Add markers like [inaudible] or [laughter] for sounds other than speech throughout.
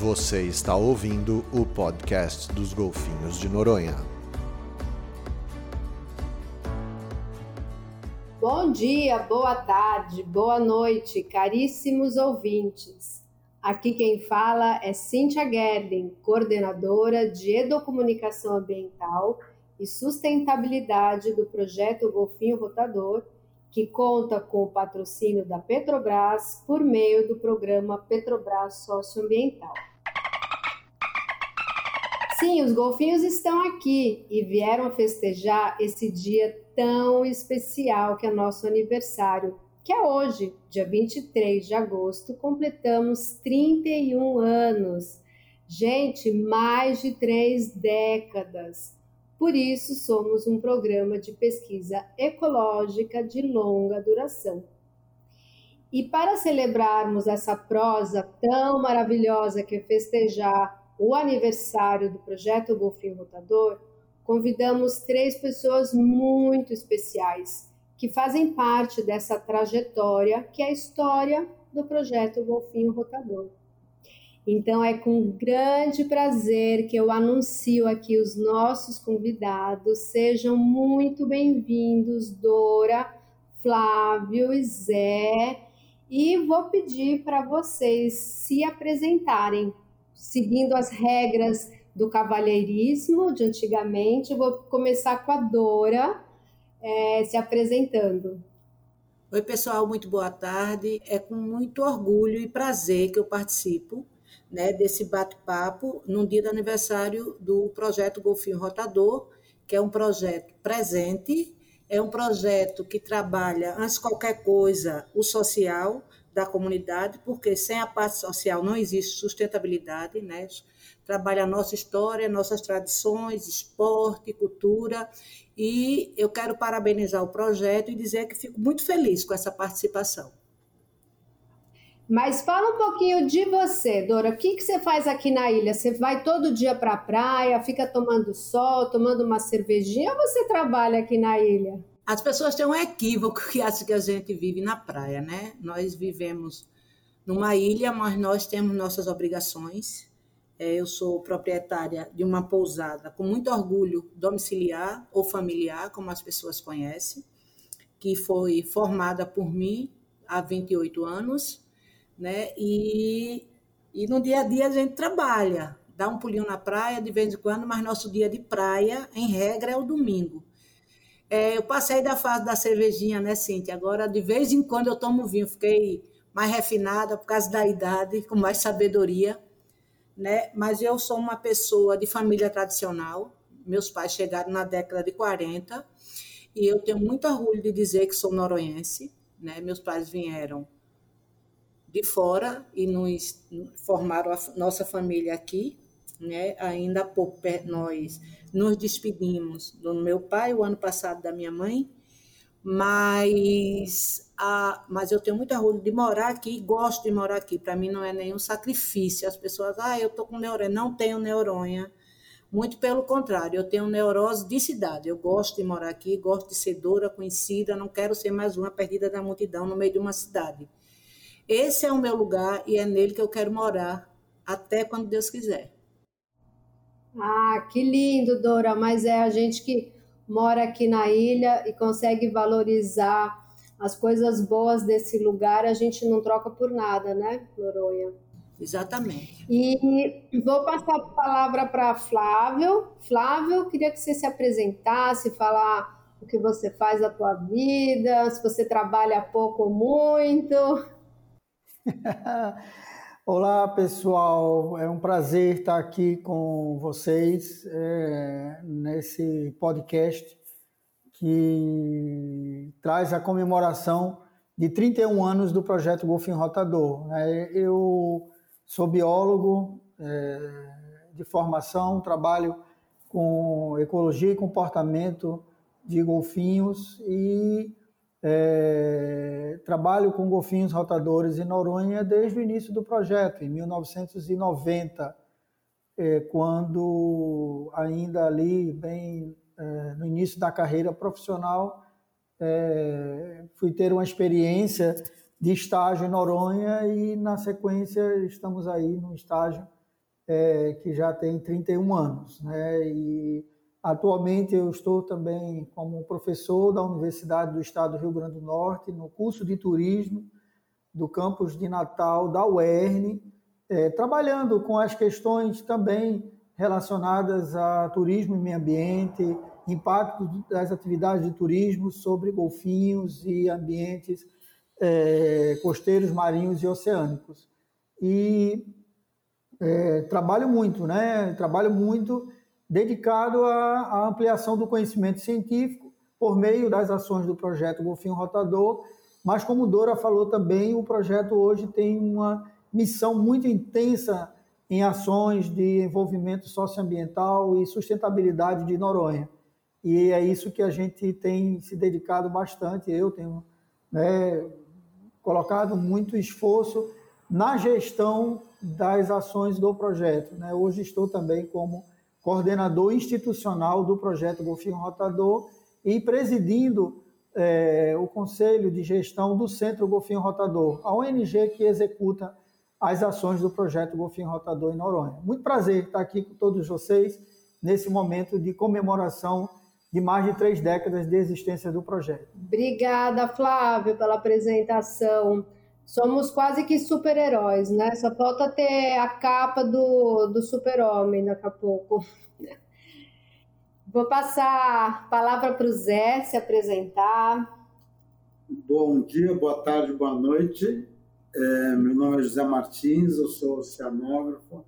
Você está ouvindo o podcast dos Golfinhos de Noronha. Bom dia, boa tarde, boa noite, caríssimos ouvintes. Aqui quem fala é Cíntia Gerling, coordenadora de Educomunicação Ambiental e Sustentabilidade do projeto Golfinho Rotador, que conta com o patrocínio da Petrobras por meio do programa Petrobras Socioambiental. Sim, os golfinhos estão aqui e vieram festejar esse dia tão especial que é nosso aniversário, que é hoje, dia 23 de agosto, completamos 31 anos. Gente, mais de três décadas. Por isso, somos um programa de pesquisa ecológica de longa duração. E para celebrarmos essa prosa tão maravilhosa que é festejar o aniversário do projeto Golfinho Rotador, convidamos três pessoas muito especiais que fazem parte dessa trajetória que é a história do projeto Golfinho Rotador. Então é com grande prazer que eu anuncio aqui os nossos convidados. Sejam muito bem-vindos, Dora, Flávio e Zé. E vou pedir para vocês se apresentarem seguindo as regras do cavalheirismo de antigamente. Vou começar com a Dora é, se apresentando. Oi, pessoal, muito boa tarde. É com muito orgulho e prazer que eu participo né, desse bate-papo no dia do aniversário do projeto Golfinho Rotador, que é um projeto presente, é um projeto que trabalha, antes de qualquer coisa, o social, da comunidade, porque sem a parte social não existe sustentabilidade, né? Trabalha a nossa história, nossas tradições, esporte, cultura, e eu quero parabenizar o projeto e dizer que fico muito feliz com essa participação. Mas fala um pouquinho de você, Dora. O que, que você faz aqui na ilha? Você vai todo dia para a praia, fica tomando sol, tomando uma cervejinha ou você trabalha aqui na ilha? As pessoas têm um equívoco que [laughs] acham que a gente vive na praia, né? Nós vivemos numa ilha, mas nós temos nossas obrigações. É, eu sou proprietária de uma pousada com muito orgulho domiciliar ou familiar, como as pessoas conhecem, que foi formada por mim há 28 anos, né? E, e no dia a dia a gente trabalha, dá um pulinho na praia de vez em quando, mas nosso dia de praia, em regra, é o domingo. É, eu passei da fase da cervejinha, né, Cintia? Agora, de vez em quando, eu tomo vinho. Fiquei mais refinada por causa da idade, com mais sabedoria, né? Mas eu sou uma pessoa de família tradicional. Meus pais chegaram na década de 40 e eu tenho muito orgulho de dizer que sou noronhense, né? Meus pais vieram de fora e nos formaram a nossa família aqui, né? Ainda há pouco nós nos despedimos do meu pai, o ano passado da minha mãe, mas, a, mas eu tenho muito orgulho de morar aqui, gosto de morar aqui. Para mim não é nenhum sacrifício. As pessoas, ah, eu estou com neurônio. Não tenho neuronha. Muito pelo contrário, eu tenho neurose de cidade. Eu gosto de morar aqui, gosto de ser dora, conhecida, não quero ser mais uma perdida da multidão no meio de uma cidade. Esse é o meu lugar e é nele que eu quero morar até quando Deus quiser. Ah, que lindo, Dora, mas é a gente que mora aqui na ilha e consegue valorizar as coisas boas desse lugar, a gente não troca por nada, né, Noronha? Exatamente. E vou passar a palavra para Flávio. Flávio, queria que você se apresentasse, falar o que você faz da tua vida, se você trabalha pouco ou muito. [laughs] Olá, pessoal. É um prazer estar aqui com vocês é, nesse podcast que traz a comemoração de 31 anos do projeto Golfinho Rotador. Né? Eu sou biólogo é, de formação, trabalho com ecologia e comportamento de golfinhos e é, trabalho com golfinhos rotadores em Noronha desde o início do projeto, em 1990, é, quando ainda ali, bem é, no início da carreira profissional, é, fui ter uma experiência de estágio em Noronha e, na sequência, estamos aí no estágio é, que já tem 31 anos. Né? E atualmente eu estou também como professor da Universidade do Estado do Rio Grande do Norte, no curso de turismo do campus de Natal da UERN, é, trabalhando com as questões também relacionadas a turismo e meio ambiente, impacto das atividades de turismo sobre golfinhos e ambientes é, costeiros, marinhos e oceânicos. E é, trabalho muito, né? Trabalho muito dedicado à, à, ampliação do conhecimento científico por meio das ações do projeto Golfinho Rotador, mas como Dora falou também, o projeto hoje tem uma missão muito intensa em ações de envolvimento socioambiental e sustentabilidade de Noronha. E é isso que a gente tem se dedicado bastante. Eu tenho né, colocado muito esforço na gestão das ações do projeto. Né? Hoje estou também como coordenador institucional do projeto Golfinho Rotador e presidindo é, o Conselho de Gestão do Centro Golfinho Rotador, a ONG que executa as ações do projeto Golfinho Rotador em Noronha. Muito prazer estar aqui com todos vocês nesse momento de comemoração de mais de três décadas de existência do projeto. Obrigada, Flávio, pela apresentação. Somos quase que super-heróis, né? Só falta ter a capa do, do super-homem daqui a pouco. [laughs] Vou passar a palavra para o Zé se apresentar. Bom dia, boa tarde, boa noite. É, meu nome é José Martins, eu sou oceanógrafo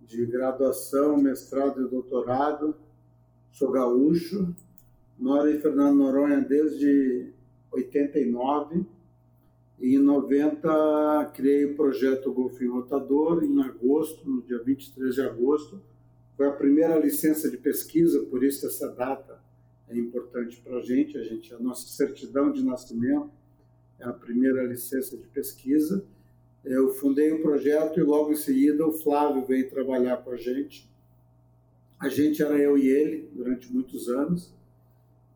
de graduação, mestrado e doutorado sou gaúcho, moro em Fernando Noronha desde 89 e em 90 criei o projeto Golfinho Rotador em agosto, no dia 23 de agosto. Foi a primeira licença de pesquisa, por isso essa data é importante para a gente. A gente, a nossa certidão de nascimento é a primeira licença de pesquisa. Eu fundei o projeto e logo em seguida o Flávio veio trabalhar com a gente a gente era eu e ele durante muitos anos,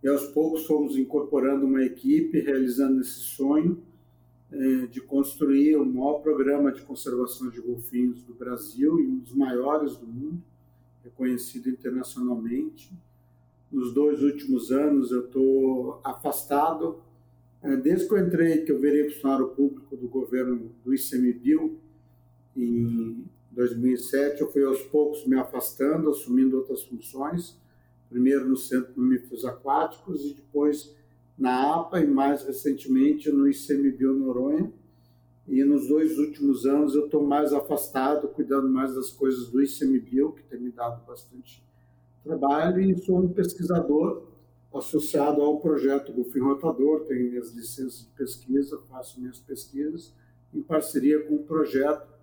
e aos poucos fomos incorporando uma equipe, realizando esse sonho de construir o maior programa de conservação de golfinhos do Brasil e um dos maiores do mundo, reconhecido internacionalmente. Nos dois últimos anos eu estou afastado, é, desde que eu entrei, que eu virei funcionário público do governo do ICMBio, em 2007 eu fui aos poucos me afastando, assumindo outras funções, primeiro no Centro de Mamíferos Aquáticos e depois na APA e mais recentemente no ICMBio Noronha. E nos dois últimos anos eu estou mais afastado, cuidando mais das coisas do ICMBio, que tem me dado bastante trabalho, e sou um pesquisador associado ao projeto Golfinho Rotador, tenho minhas licenças de pesquisa, faço minhas pesquisas em parceria com o projeto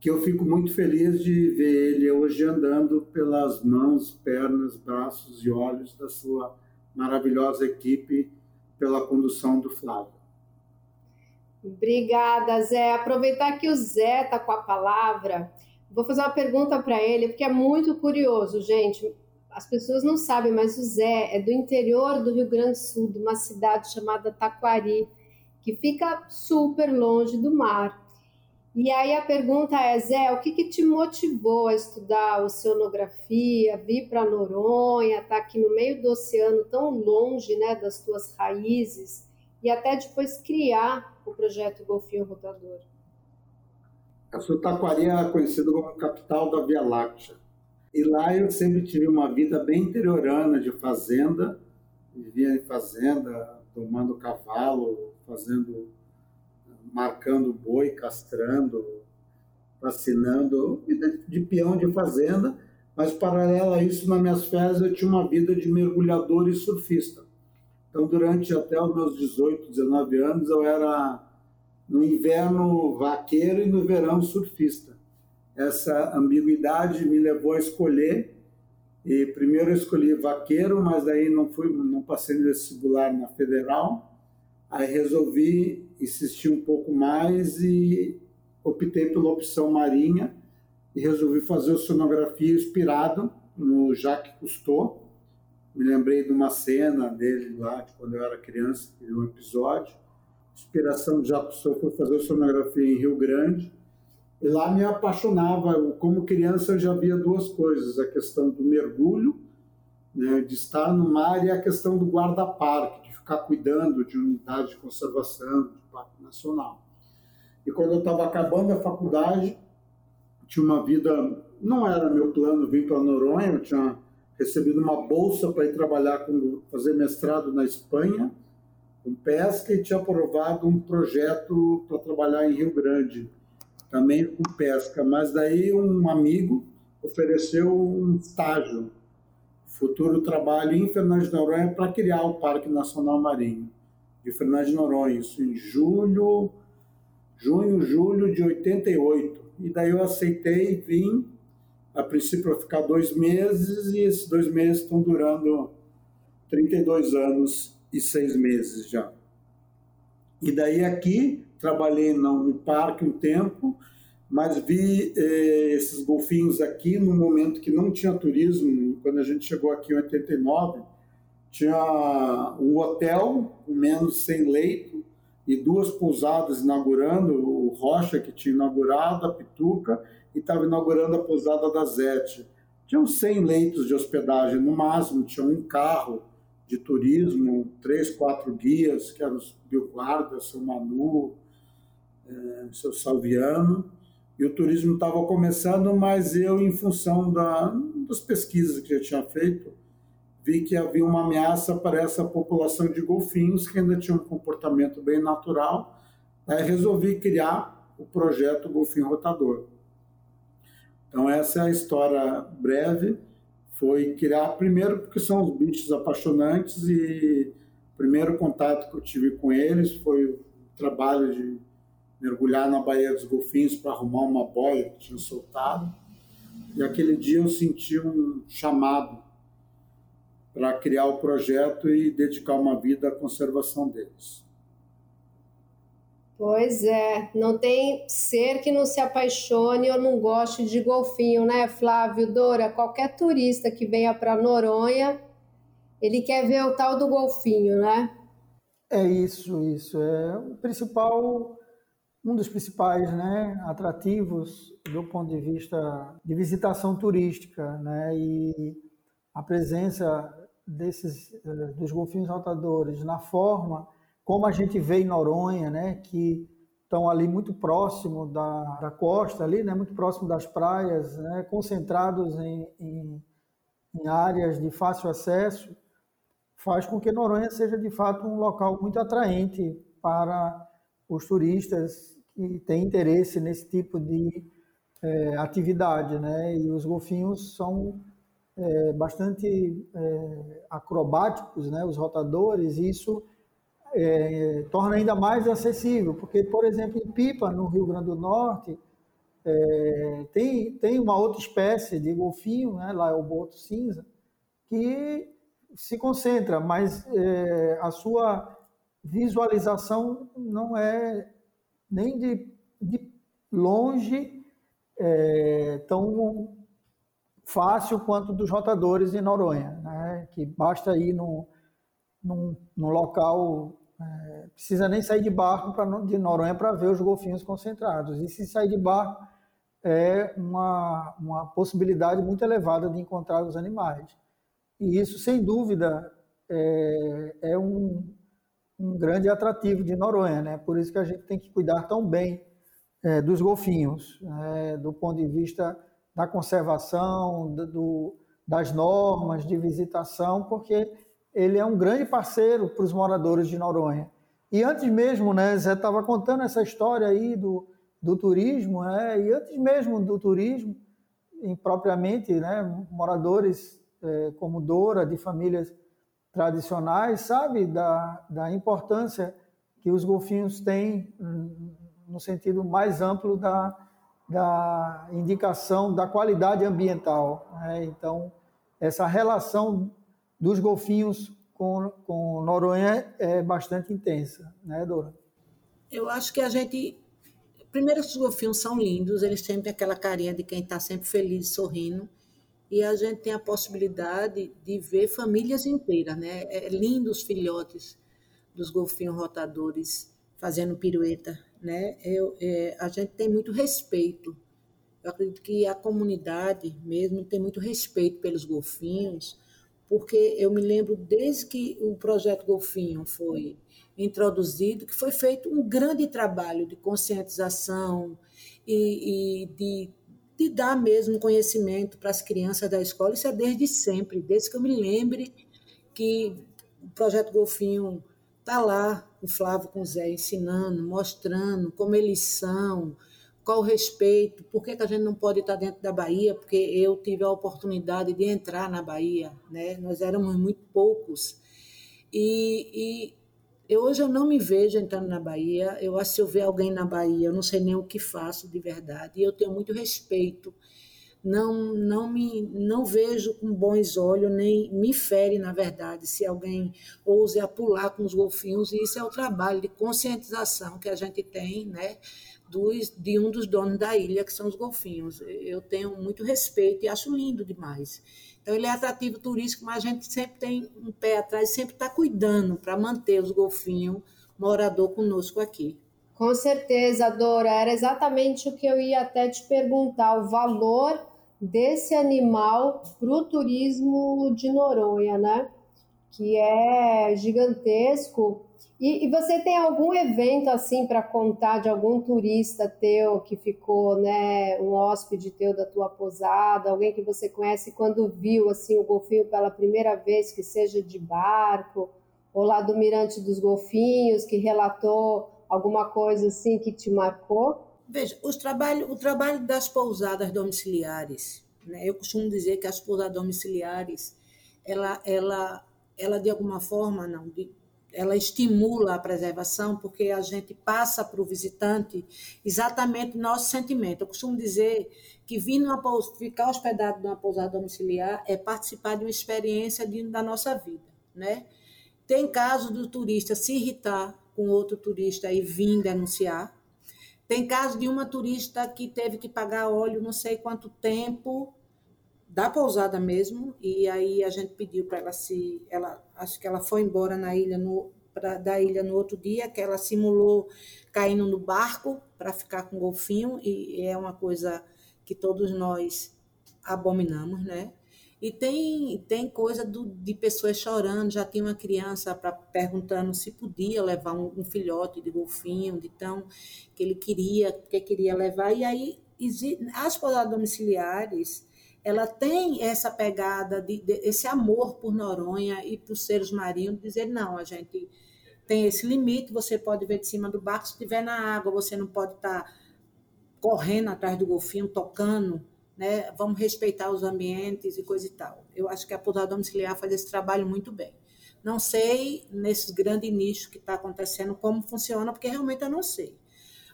que eu fico muito feliz de ver ele hoje andando pelas mãos, pernas, braços e olhos da sua maravilhosa equipe pela condução do Flávio. Obrigada, Zé. Aproveitar que o Zé está com a palavra, vou fazer uma pergunta para ele, porque é muito curioso, gente. As pessoas não sabem, mas o Zé é do interior do Rio Grande do Sul, de uma cidade chamada Taquari, que fica super longe do mar. E aí a pergunta é, Zé, o que, que te motivou a estudar oceanografia, vir para Noronha, estar tá aqui no meio do oceano, tão longe né, das tuas raízes, e até depois criar o projeto Golfinho Rotador? A Sutaquari é conhecida como capital da Via Láctea. E lá eu sempre tive uma vida bem interiorana de fazenda, vivia em fazenda, tomando cavalo, fazendo marcando boi, castrando, vacinando, de peão de fazenda, mas paralelo a isso, nas minhas férias, eu tinha uma vida de mergulhador e surfista. Então, durante até os meus 18, 19 anos, eu era no inverno vaqueiro e no verão surfista. Essa ambiguidade me levou a escolher. E primeiro eu escolhi vaqueiro, mas aí não fui, não passei no vestibular na federal. Aí resolvi insistir um pouco mais e optei pela opção marinha e resolvi fazer oceanografia inspirado no Jacques Cousteau. Me lembrei de uma cena dele lá, de quando eu era criança, de um episódio. Inspiração do Jacques Cousteau foi fazer oceanografia em Rio Grande E lá me apaixonava. Como criança eu já via duas coisas: a questão do mergulho, né, de estar no mar, e a questão do guarda-parque, de ficar cuidando de unidade de conservação, de parque nacional. E quando eu estava acabando a faculdade, tinha uma vida. Não era meu plano vir para Noronha, eu tinha recebido uma bolsa para ir trabalhar com fazer mestrado na Espanha com pesca e tinha aprovado um projeto para trabalhar em Rio Grande também com pesca, mas daí um amigo ofereceu um estágio, futuro trabalho em Fernando de Noronha para criar o Parque Nacional Marinho de Fernando de Noronha, isso em julho, junho, julho de 88. E daí eu aceitei e vim, a princípio para ficar dois meses, e esses dois meses estão durando 32 anos e seis meses já. E daí aqui trabalhei no parque um tempo, mas vi eh, esses golfinhos aqui no momento que não tinha turismo. Quando a gente chegou aqui em 89, tinha um hotel menos 100 leitos e duas pousadas inaugurando, o Rocha que tinha inaugurado, a Pituca, e estava inaugurando a pousada da Zete. Tinham 100 leitos de hospedagem no máximo, tinha um carro de turismo, três, quatro guias, que eram os Bioguarda, seu Manu, é, seu Salviano, e o turismo estava começando, mas eu, em função da, das pesquisas que eu tinha feito, vi que havia uma ameaça para essa população de golfinhos que ainda tinha um comportamento bem natural. Aí resolvi criar o projeto Golfinho Rotador. Então essa é a história breve foi criar, primeiro porque são os bichos apaixonantes e o primeiro contato que eu tive com eles foi o trabalho de mergulhar na Baía dos Golfinhos para arrumar uma boia que tinha soltado. E aquele dia eu senti um chamado para criar o projeto e dedicar uma vida à conservação deles. Pois é, não tem ser que não se apaixone ou não goste de golfinho, né, Flávio Dora? Qualquer turista que venha para Noronha, ele quer ver o tal do golfinho, né? É isso, isso. É o principal, um dos principais né, atrativos do ponto de vista de visitação turística, né? E a presença desses eh, dos golfinhos rotadores na forma como a gente vê em Noronha, né, que estão ali muito próximo da, da costa, ali, né, muito próximo das praias, né, concentrados em, em, em áreas de fácil acesso, faz com que Noronha seja de fato um local muito atraente para os turistas que têm interesse nesse tipo de é, atividade, né? E os golfinhos são é, bastante é, acrobáticos, né? Os rotadores, e isso é, torna ainda mais acessível, porque, por exemplo, em Pipa, no Rio Grande do Norte, é, tem, tem uma outra espécie de golfinho, né, lá é o boto cinza, que se concentra, mas é, a sua visualização não é nem de, de longe é, tão fácil quanto dos rotadores em Noronha, né, que basta ir no, num, num local é, precisa nem sair de barco pra, de Noronha para ver os golfinhos concentrados. E se sair de barco, é uma, uma possibilidade muito elevada de encontrar os animais. E isso, sem dúvida, é, é um, um, grande atrativo de Noronha. Né? Por isso que a gente tem que cuidar tão bem é, dos golfinhos, né? do ponto de vista da conservação, do, das normas de visitação, porque ele é um grande parceiro para os moradores de Noronha. E antes mesmo, né, Zé estava contando essa história aí do, do turismo, né, e antes mesmo do turismo, em, propriamente, né, moradores é, como Dora, de famílias tradicionais, sabe da, da importância que os golfinhos têm no sentido mais amplo da, da indicação da qualidade ambiental. Né? Então, essa relação dos golfinhos com, com Noronha é bastante intensa, né, Dora? Eu acho que a gente. Primeiro, os golfinhos são lindos, eles têm aquela carinha de quem está sempre feliz, sorrindo. E a gente tem a possibilidade de ver famílias inteiras, né? É lindo os filhotes dos golfinhos rotadores fazendo pirueta né, eu, é, a gente tem muito respeito. Eu acredito que a comunidade mesmo tem muito respeito pelos golfinhos, porque eu me lembro desde que o projeto Golfinho foi introduzido, que foi feito um grande trabalho de conscientização e, e de, de, dar mesmo conhecimento para as crianças da escola. Isso é desde sempre, desde que eu me lembre que o projeto Golfinho está lá, o Flávio com o Zé ensinando, mostrando como eles são, qual o respeito, por que, que a gente não pode estar dentro da Bahia, porque eu tive a oportunidade de entrar na Bahia, né? nós éramos muito poucos. E, e eu, hoje eu não me vejo entrando na Bahia, eu acho que se eu ver alguém na Bahia, eu não sei nem o que faço de verdade, e eu tenho muito respeito, não, não, me, não vejo com bons olhos, nem me fere, na verdade, se alguém ouse pular com os golfinhos, e isso é o trabalho de conscientização que a gente tem, né? dos, de um dos donos da ilha, que são os golfinhos. Eu tenho muito respeito e acho lindo demais. Então, ele é atrativo turístico, mas a gente sempre tem um pé atrás, sempre está cuidando para manter os golfinhos morador conosco aqui. Com certeza, Dora. Era exatamente o que eu ia até te perguntar: o valor desse animal para o turismo de Noronha, né? Que é gigantesco e, e, você tem algum evento assim para contar de algum turista teu que ficou, né, um hóspede teu da tua posada, alguém que você conhece quando viu assim o golfinho pela primeira vez, que seja de barco, ou lá do Mirante dos Golfinhos, que relatou alguma coisa assim que te marcou? Veja, os trabalho, o trabalho das pousadas domiciliares, né? Eu costumo dizer que as pousadas domiciliares, ela, ela, ela de alguma forma, não, de, ela estimula a preservação porque a gente passa para o visitante exatamente nosso sentimento. Eu costumo dizer que vir numa, ficar hospedado numa pousada domiciliar é participar de uma experiência de, da nossa vida, né? Tem caso do turista se irritar com outro turista e vir denunciar. Tem caso de uma turista que teve que pagar óleo não sei quanto tempo da pousada mesmo, e aí a gente pediu para ela se. Ela, acho que ela foi embora na ilha no, pra, da ilha no outro dia, que ela simulou caindo no barco para ficar com o golfinho, e é uma coisa que todos nós abominamos, né? E tem, tem coisa do, de pessoas chorando, já tinha uma criança pra, perguntando se podia levar um, um, filhote de golfinho, de tão que ele queria, que queria levar. E aí, as pousadas domiciliares, ela tem essa pegada, de, de, esse amor por Noronha e por seres marinhos, dizer, não, a gente tem esse limite, você pode ver de cima do barco, se estiver na água, você não pode estar tá correndo atrás do golfinho, tocando, né? vamos respeitar os ambientes e coisa e tal. Eu acho que a pousada domiciliar faz esse trabalho muito bem. Não sei, nesses grandes nichos que está acontecendo, como funciona, porque realmente eu não sei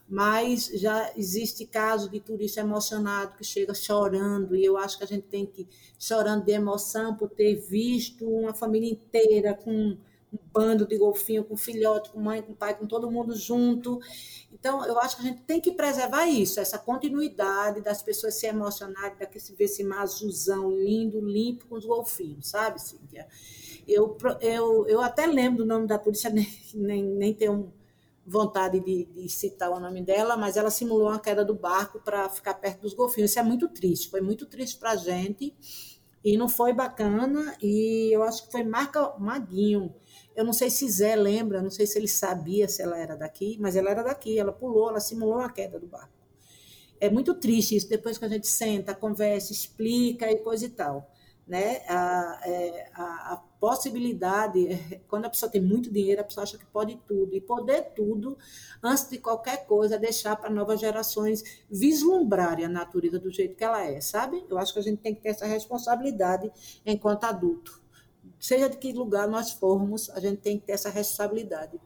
mas já existe caso de turista emocionado que chega chorando, e eu acho que a gente tem que chorando de emoção por ter visto uma família inteira com um bando de golfinho, com filhote, com mãe, com pai, com todo mundo junto. Então, eu acho que a gente tem que preservar isso, essa continuidade das pessoas se emocionarem, daqui se ver esse mar azulzão lindo, limpo com os golfinhos, sabe, Cíntia? Eu, eu, eu até lembro do nome da turista, [laughs] nem, nem, nem tenho um vontade de, de, citar o nome dela, mas ela simulou uma queda do barco para ficar perto dos golfinhos. Isso é muito triste, foi muito triste para a gente e não foi bacana. E eu acho que foi Marca Maguinho. Eu não sei se Zé lembra, não sei se ele sabia se ela era daqui, mas ela era daqui. Ela pulou, ela simulou a queda do barco. É muito triste isso, depois que a gente senta, conversa, explica e coisa e tal né? A, é, a, a, possibilidade, é, quando a pessoa tem muito dinheiro, a pessoa acha que pode tudo, e poder tudo, antes de qualquer coisa, deixar para novas gerações vislumbrarem a natureza do jeito que ela é, sabe? Eu acho que a gente tem que ter essa responsabilidade enquanto adulto. Seja de que lugar nós formos, a gente tem que ter essa responsabilidade.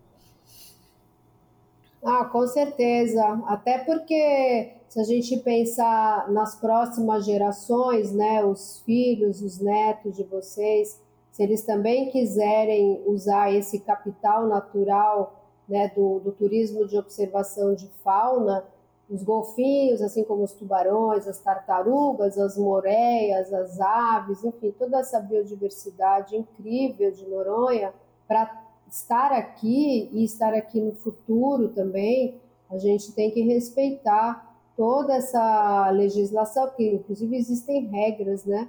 Ah, com certeza. Até porque se a gente pensar nas próximas gerações, né, os filhos, os netos de vocês, se eles também quiserem usar esse capital natural né, do, do turismo de observação de fauna, os golfinhos, assim como os tubarões, as tartarugas, as moreias, as aves, enfim, toda essa biodiversidade incrível de Noronha, para estar aqui e estar aqui no futuro também, a gente tem que respeitar toda essa legislação, porque inclusive existem regras, né,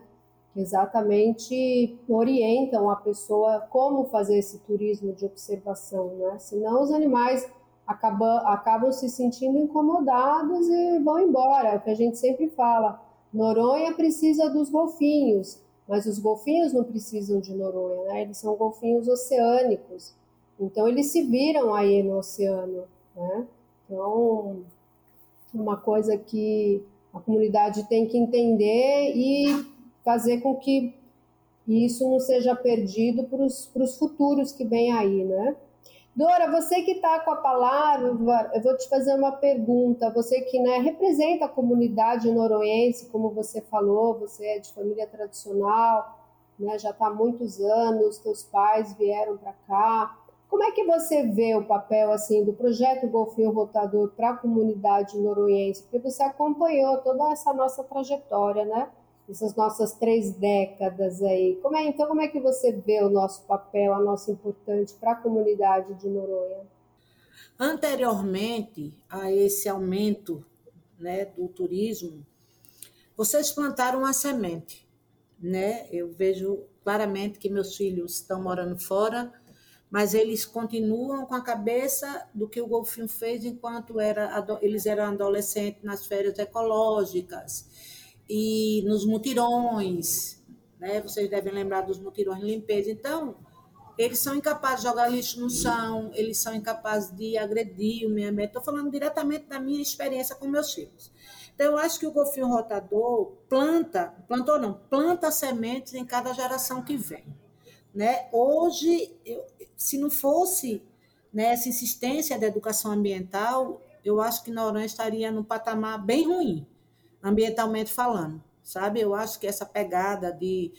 exatamente orientam a pessoa como fazer esse turismo de observação, né? Senão os animais acabam, acabam se sentindo incomodados e vão embora. É o que a gente sempre fala. Noronha precisa dos golfinhos, mas os golfinhos não precisam de Noronha, né? Eles são golfinhos oceânicos. Então eles se viram aí no oceano, né? Então uma coisa que a comunidade tem que entender e fazer com que isso não seja perdido para os futuros que vêm aí, né? Dora, você que está com a palavra, eu vou te fazer uma pergunta. Você que né, representa a comunidade noroense, como você falou, você é de família tradicional, né, já está há muitos anos, teus pais vieram para cá. Como é que você vê o papel assim do projeto Golfinho Rotador para a comunidade noroense? Porque você acompanhou toda essa nossa trajetória, né? Essas nossas três décadas aí. Como é, então, como é que você vê o nosso papel, a nossa importância para a comunidade de Noronha? Anteriormente a esse aumento né, do turismo, vocês plantaram uma semente. Né? Eu vejo claramente que meus filhos estão morando fora, mas eles continuam com a cabeça do que o Golfinho fez enquanto era, eles eram adolescentes nas férias ecológicas e nos mutirões, né? Vocês devem lembrar dos mutirões de limpeza. Então, eles são incapazes de jogar lixo no chão, eles são incapazes de agredir o meio ambiente. Estou falando diretamente da minha experiência com meus filhos. Então, eu acho que o golfinho rotador planta, plantou não, planta sementes em cada geração que vem. Né? Hoje, eu, se não fosse né, essa insistência da educação ambiental, eu acho que Noronha estaria num patamar bem ruim, ambientalmente falando, sabe? Eu acho que essa pegada de,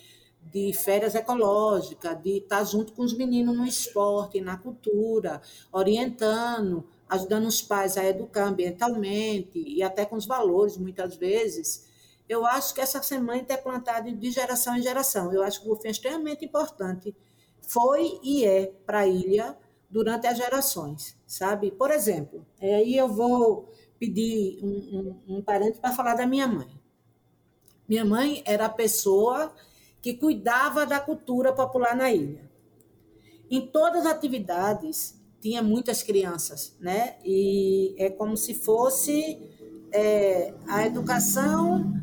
de férias ecológicas, de estar junto com os meninos no esporte, na cultura, orientando, ajudando os pais a educar ambientalmente e até com os valores, muitas vezes, eu acho que essa semente é plantada de geração em geração. Eu acho que o golfinho é extremamente importante foi e é para a ilha durante as gerações, sabe? Por exemplo, aí eu vou pedir um, um, um parente para falar da minha mãe. Minha mãe era a pessoa que cuidava da cultura popular na ilha. Em todas as atividades, tinha muitas crianças, né? E é como se fosse é, a educação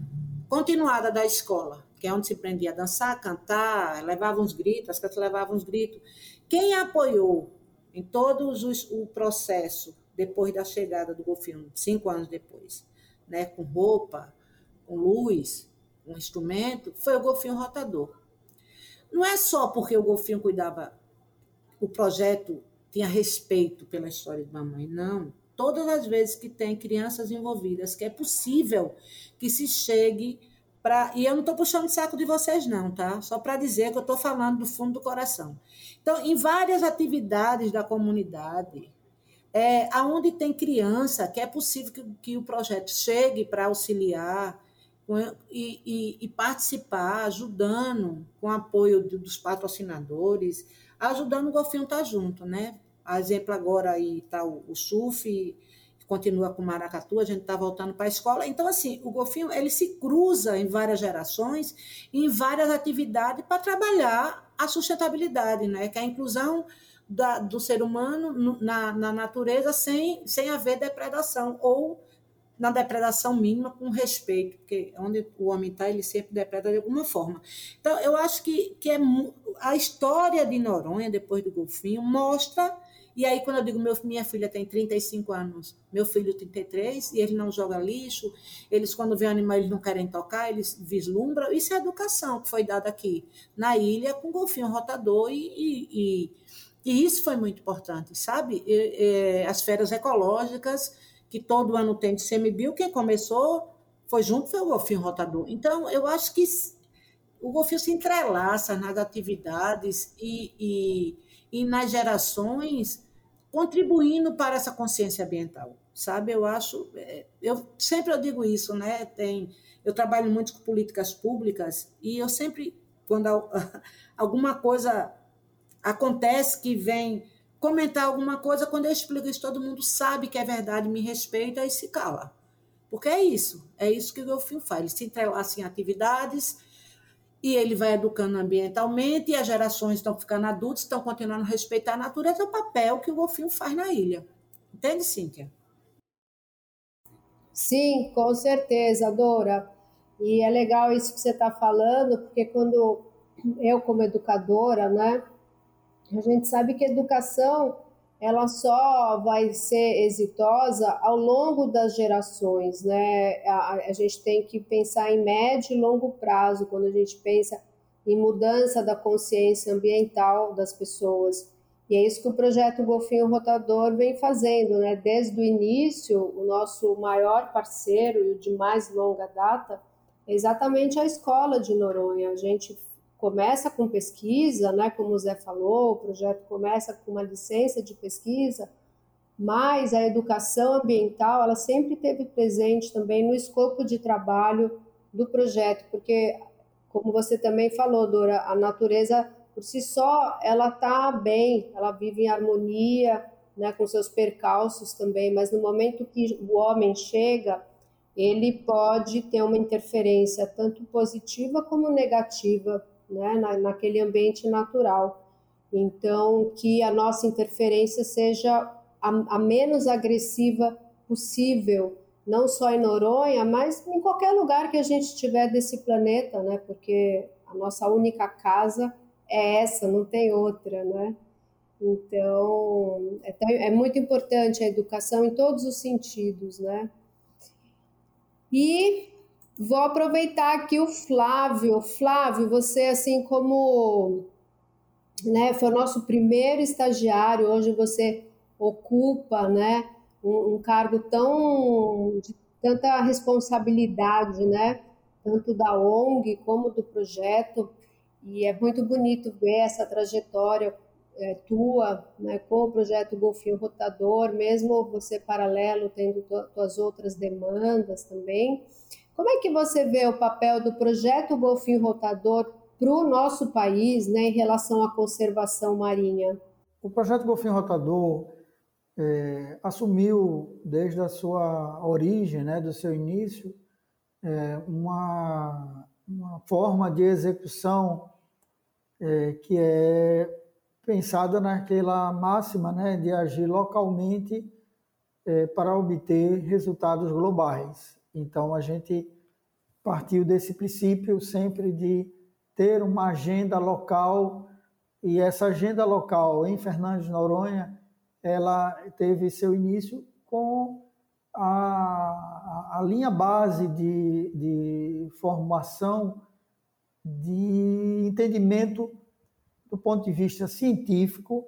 continuada da escola que é onde se aprendia a dançar, cantar, levava uns gritos, as crianças levavam uns gritos. Quem apoiou em todo os, o processo, depois da chegada do golfinho, cinco anos depois, né, com roupa, com luz, com instrumento, foi o golfinho rotador. Não é só porque o golfinho cuidava, o projeto tinha respeito pela história de mamãe, não. Todas as vezes que tem crianças envolvidas, que é possível que se chegue Pra, e eu não estou puxando o saco de vocês, não, tá? Só para dizer que eu estou falando do fundo do coração. Então, em várias atividades da comunidade, é, aonde tem criança, que é possível que, que o projeto chegue para auxiliar e, e, e, participar, ajudando com apoio dos patrocinadores, ajudando o golfinho estar tá junto, né? A exemplo agora aí está o, o SUF, continua com maracatu, a gente está voltando para a escola. Então, assim, o golfinho ele se cruza em várias gerações, em várias atividades para trabalhar a sustentabilidade, né? que é a inclusão da, do ser humano na, na natureza sem, sem haver depredação, ou na depredação mínima com respeito, porque onde o homem está, ele sempre depreda de alguma forma. Então, eu acho que, que é, a história de Noronha, depois do golfinho, mostra e aí, quando eu digo, meu, minha filha tem 35 anos, meu filho 33, e ele não joga lixo, eles, quando vêem animal, eles não querem tocar, eles vislumbram. Isso é educação que foi dada aqui na ilha com golfinho rotador, e, e, e isso foi muito importante, sabe? E, e, as férias ecológicas, que todo ano tem de semibio, quem começou foi junto, foi o golfinho rotador. Então, eu acho que o golfinho se entrelaça nas atividades e, e, e nas gerações contribuindo para essa consciência ambiental, sabe? Eu acho, é, eu sempre eu digo isso, né? Tem, eu trabalho muito com políticas públicas e eu sempre, quando [laughs] alguma coisa acontece que vem comentar alguma coisa, quando eu explico isso, todo mundo sabe que é verdade, me respeita e se cala. Porque é isso, é isso que o golfinho faz. Ele se entrelaça em atividades e ele vai educando ambientalmente e as gerações estão ficando adultas, estão continuando a respeitar a natureza, é o papel que o golfinho faz na ilha. Entende, Cíntia? Sim, com certeza, Dora. E é legal isso que você está falando, porque quando eu, como educadora, né, a gente sabe que a educação ela só vai ser exitosa ao longo das gerações, né? A, a, gente tem que pensar em médio e longo prazo quando a gente pensa em mudança da consciência ambiental das pessoas. E é isso que o projeto Golfinho Rotador vem fazendo, né? Desde o início, o nosso maior parceiro e o de mais longa data é exatamente a escola de Noronha. A gente começa com pesquisa, né, como o Zé falou, o projeto começa com uma licença de pesquisa, mas a educação ambiental ela sempre teve presente também no escopo de trabalho do projeto, porque como você também falou, Dora, a natureza por si só ela está bem, ela vive em harmonia, né, com seus percalços também, mas no momento que o homem chega, ele pode ter uma interferência tanto positiva como negativa né, na, naquele ambiente natural. Então, que a nossa interferência seja a, a menos agressiva possível, não só em Noronha, mas em qualquer lugar que a gente tiver desse planeta, né? Porque a nossa única casa é essa, não tem outra, né? Então, é, é muito importante a educação em todos os sentidos, né? E Vou aproveitar aqui o Flávio. Flávio, você, assim como né, foi o nosso primeiro estagiário, hoje você ocupa né, um, um cargo tão de tanta responsabilidade, né, tanto da ONG como do projeto, e é muito bonito ver essa trajetória é, tua né, com o projeto Golfinho Rotador, mesmo você paralelo tendo tuas outras demandas também. Como é que você vê o papel do projeto Golfinho Rotador para o nosso país né, em relação à conservação marinha? O projeto Golfinho Rotador é, assumiu, desde a sua origem, né, do seu início, é, uma, uma forma de execução é, que é pensada naquela máxima né, de agir localmente é, para obter resultados globais. Então, a gente partiu desse princípio sempre de ter uma agenda local, e essa agenda local em Fernandes de Noronha, ela teve seu início com a, a, a linha base de, de formação de entendimento do ponto de vista científico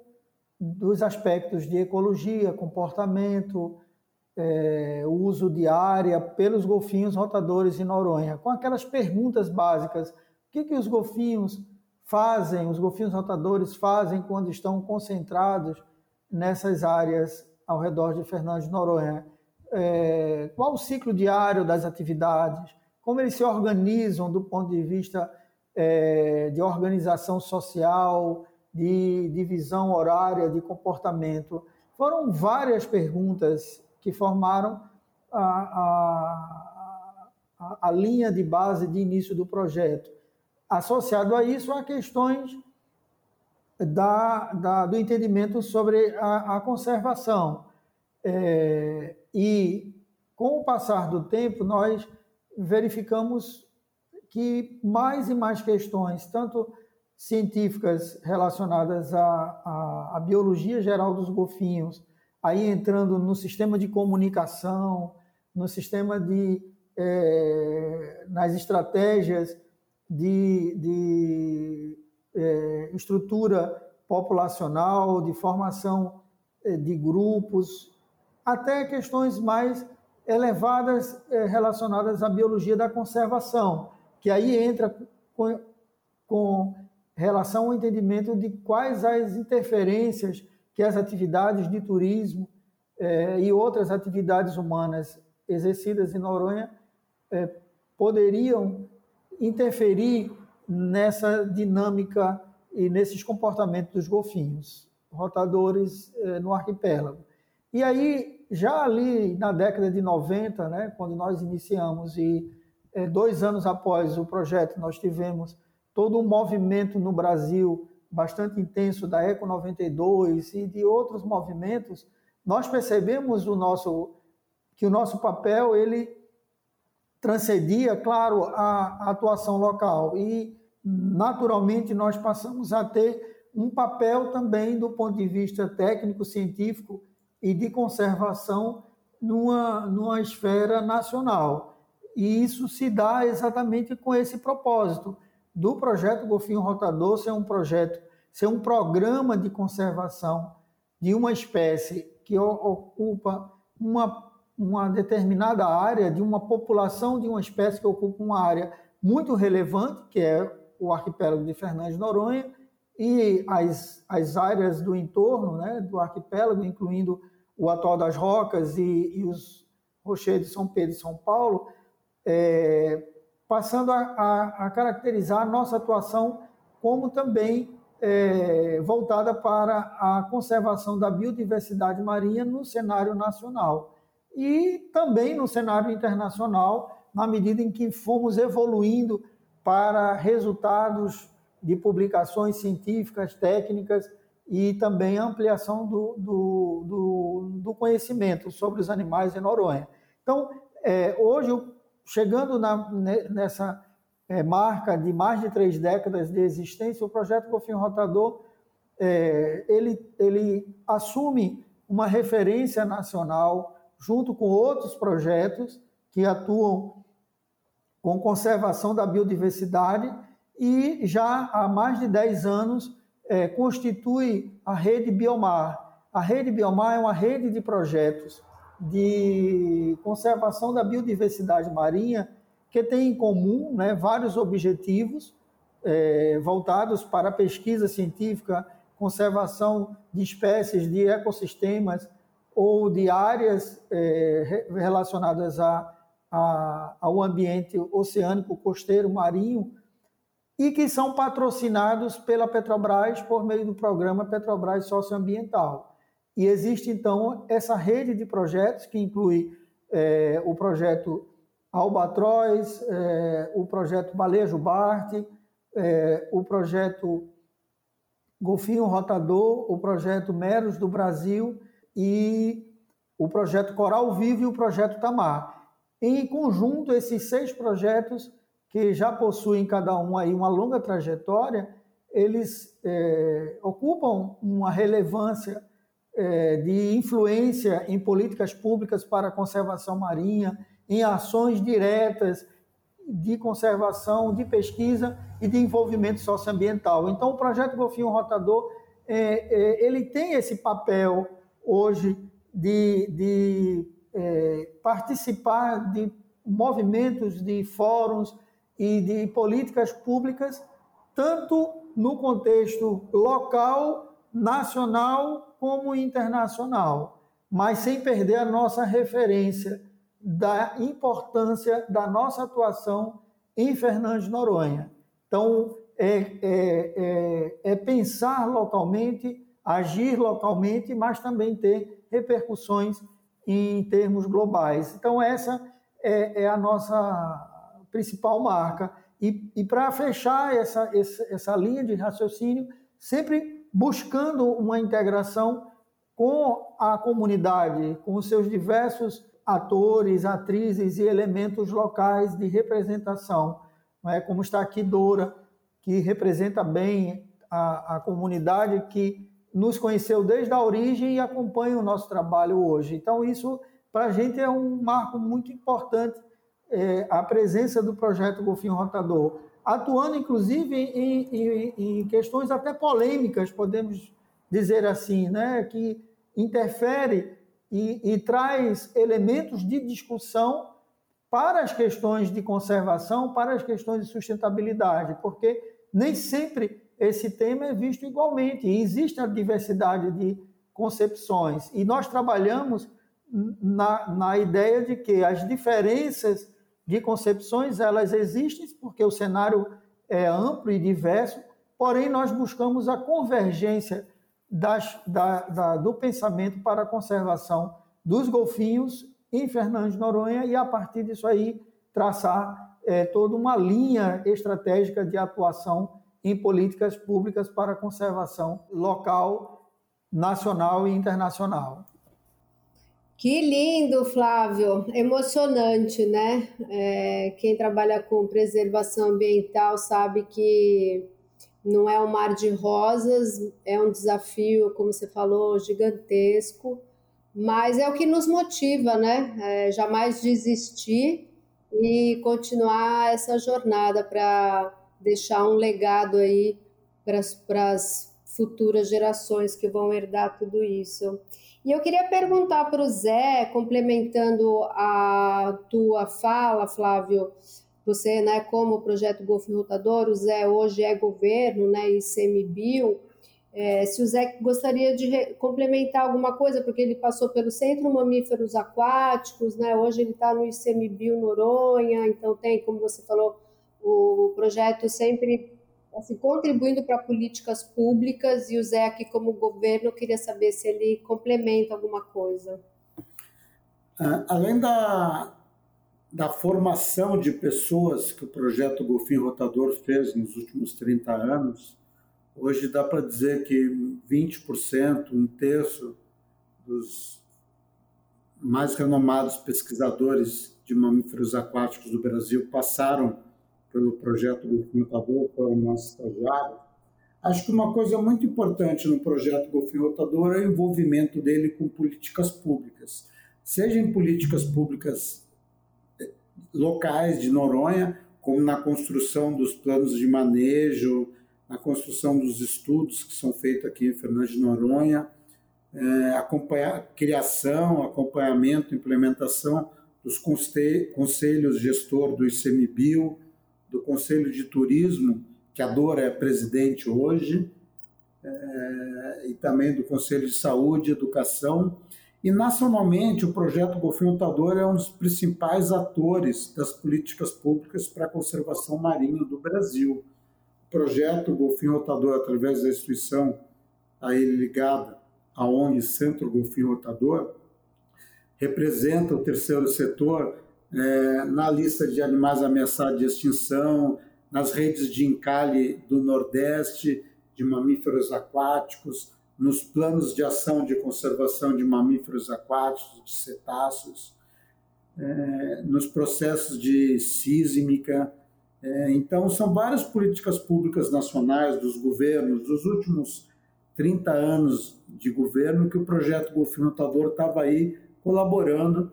dos aspectos de ecologia, comportamento, é, o uso de área pelos golfinhos rotadores em Noronha, com aquelas perguntas básicas. O que, que os golfinhos fazem, os golfinhos rotadores fazem quando estão concentrados nessas áreas ao redor de Fernandes de Noronha? É, qual o ciclo diário das atividades? Como eles se organizam do ponto de vista é, de organização social, de divisão horária, de comportamento? Foram várias perguntas que formaram a, a, a, linha de base de início do projeto. Associado a isso, há questões da, da, do entendimento sobre a, a conservação. É, e, com o passar do tempo, nós verificamos que mais e mais questões, tanto científicas relacionadas à, à, à biologia geral dos golfinhos, aí entrando no sistema de comunicação, no sistema de é, nas estratégias de, de é, estrutura populacional, de formação é, de grupos, até questões mais elevadas é, relacionadas à biologia da conservação, que aí entra com, com relação ao entendimento de quais as interferências que as atividades de turismo eh, e outras atividades humanas exercidas em Noronha eh, poderiam interferir nessa dinâmica e nesses comportamentos dos golfinhos. rotadores eh, no arquipélago. E aí, já ali na década de 90, né, quando nós iniciamos, e dois anos após o projeto, nós tivemos todo um movimento no Brasil bastante intenso da Eco 92 e de outros movimentos, nós percebemos o nosso que o nosso papel ele transcendia, claro, a, atuação local e naturalmente nós passamos a ter um papel também do ponto de vista técnico, científico e de conservação numa, numa esfera nacional. E isso se dá exatamente com esse propósito do projeto Golfinho Rotador ser um projeto, ser um programa de conservação de uma espécie que ocupa uma, uma determinada área, de uma população de uma espécie que ocupa uma área muito relevante, que é o arquipélago de Fernandes Noronha, e as, as áreas do entorno né, do arquipélago, incluindo o Atol das Rocas e, e os rochedos de São Pedro e São Paulo, é, passando a, a, a, caracterizar a nossa atuação como também é, voltada para a conservação da biodiversidade marinha no cenário nacional e também no cenário internacional, na medida em que fomos evoluindo para resultados de publicações científicas, técnicas e também ampliação do, do, do, do conhecimento sobre os animais em Noronha. Então, é, hoje, chegando na, nessa é, marca de mais de três décadas de existência, o projeto Golfinho Rotador é, ele, ele assume uma referência nacional junto com outros projetos que atuam com conservação da biodiversidade e já há mais de 10 anos é, constitui a rede Biomar. A rede Biomar é uma rede de projetos de conservação da biodiversidade marinha que tem em comum né, vários objetivos é, voltados para a pesquisa científica, conservação de espécies, de ecossistemas ou de áreas é, relacionadas a, a, ao ambiente oceânico, costeiro, marinho, e que são patrocinados pela Petrobras por meio do programa Petrobras Socioambiental. E existe, então, essa rede de projetos que inclui é, o projeto Albatroz, é, o projeto Balejo Bart, é, o projeto Golfinho Rotador, o projeto Meros do Brasil e o projeto Coral Vivo e o projeto Tamar. Em conjunto, esses seis projetos, que já possuem cada um aí uma longa trajetória, eles é, ocupam uma relevância de influência em políticas públicas para a conservação marinha, em ações diretas de conservação, de pesquisa e de envolvimento socioambiental. Então, o projeto Golfinho Rotador é, é, ele tem esse papel hoje de, de é, participar de movimentos, de fóruns e de políticas públicas, tanto no contexto local, nacional como internacional, mas sem perder a nossa referência da importância da nossa atuação em Fernandes Noronha. Então, é, é, é, é, pensar localmente, agir localmente, mas também ter repercussões em termos globais. Então, essa é, é a nossa principal marca. E, e para fechar essa, essa, essa linha de raciocínio, sempre buscando uma integração com a comunidade, com os seus diversos atores, atrizes e elementos locais de representação, é? como está aqui Dora, que representa bem a, a comunidade que nos conheceu desde a origem e acompanha o nosso trabalho hoje. Então, isso para a gente é um marco muito importante, é, a presença do projeto Golfinho Rotador, atuando inclusive em, em, em questões até polêmicas, podemos dizer assim, né, que interfere e, e traz elementos de discussão para as questões de conservação, para as questões de sustentabilidade, porque nem sempre esse tema é visto igualmente. E existe a diversidade de concepções. E nós trabalhamos na, na ideia de que as diferenças de concepções elas existem porque o cenário é amplo e diverso, porém nós buscamos a convergência das, da, da, do pensamento para a conservação dos golfinhos em Fernando de Noronha e, a partir disso aí, traçar é, toda uma linha estratégica de atuação em políticas públicas para a conservação local, nacional e internacional. Que lindo, Flávio, emocionante, né? É, quem trabalha com preservação ambiental sabe que não é um mar de rosas, é um desafio, como você falou, gigantesco, mas é o que nos motiva, né? É, jamais desistir e continuar essa jornada para deixar um legado aí para as futuras gerações que vão herdar tudo isso. E eu queria perguntar para o Zé, complementando a tua fala, Flávio, você, né, como o projeto Golfo Rotador, o Zé hoje é governo, né, e semibio, é, se o Zé gostaria de complementar alguma coisa, porque ele passou pelo Centro Mamíferos Aquáticos, né, hoje ele está no ICMBio Noronha, então tem, como você falou, o projeto sempre assim, contribuindo para políticas públicas e o Zé aqui como governo, queria saber se ele complementa alguma coisa. Uh, além da, da formação de pessoas que o projeto Golfinho Rotador fez nos últimos 30 anos, hoje dá para dizer que 20%, um terço dos mais renomados pesquisadores de mamíferos aquáticos do Brasil passaram pelo projeto Golfinho Rotador, foram nossos estagiários. Acho que uma coisa muito importante no projeto Golfinho Rotador é o envolvimento dele com políticas públicas, seja em políticas públicas eh, locais de Noronha, como na construção dos planos de manejo, na construção dos estudos que são feitos aqui em Fernando de Noronha, é, acompanhar, criação, acompanhamento, implementação dos conselhos gestor do ICMBio, do Conselho de Turismo, que a Dora é presidente hoje, é, e também do Conselho de Saúde e Educação. E nacionalmente, o projeto Golfinho é um dos principais atores das políticas públicas para a conservação marinha do Brasil. O projeto Golfinho Rotador, através da instituição a ele ligada, a ONG Centro Golfinho Rotador, representa o terceiro setor é, na lista de animais ameaçados de extinção, nas redes de encalhe do Nordeste, de mamíferos aquáticos, nos planos de ação de conservação de mamíferos aquáticos, de cetáceos, é, nos processos de sísmica. É, então, são várias políticas públicas nacionais dos governos dos últimos 30 anos de governo que o projeto Golfinho Notador estava aí colaborando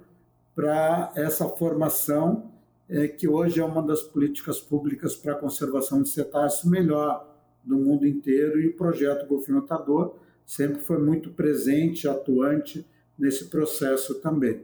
para essa formação, é, que hoje é uma das políticas públicas para a conservação de cetáceos melhor do mundo inteiro, e o projeto Golfinho Notador sempre foi muito presente, atuante nesse processo também.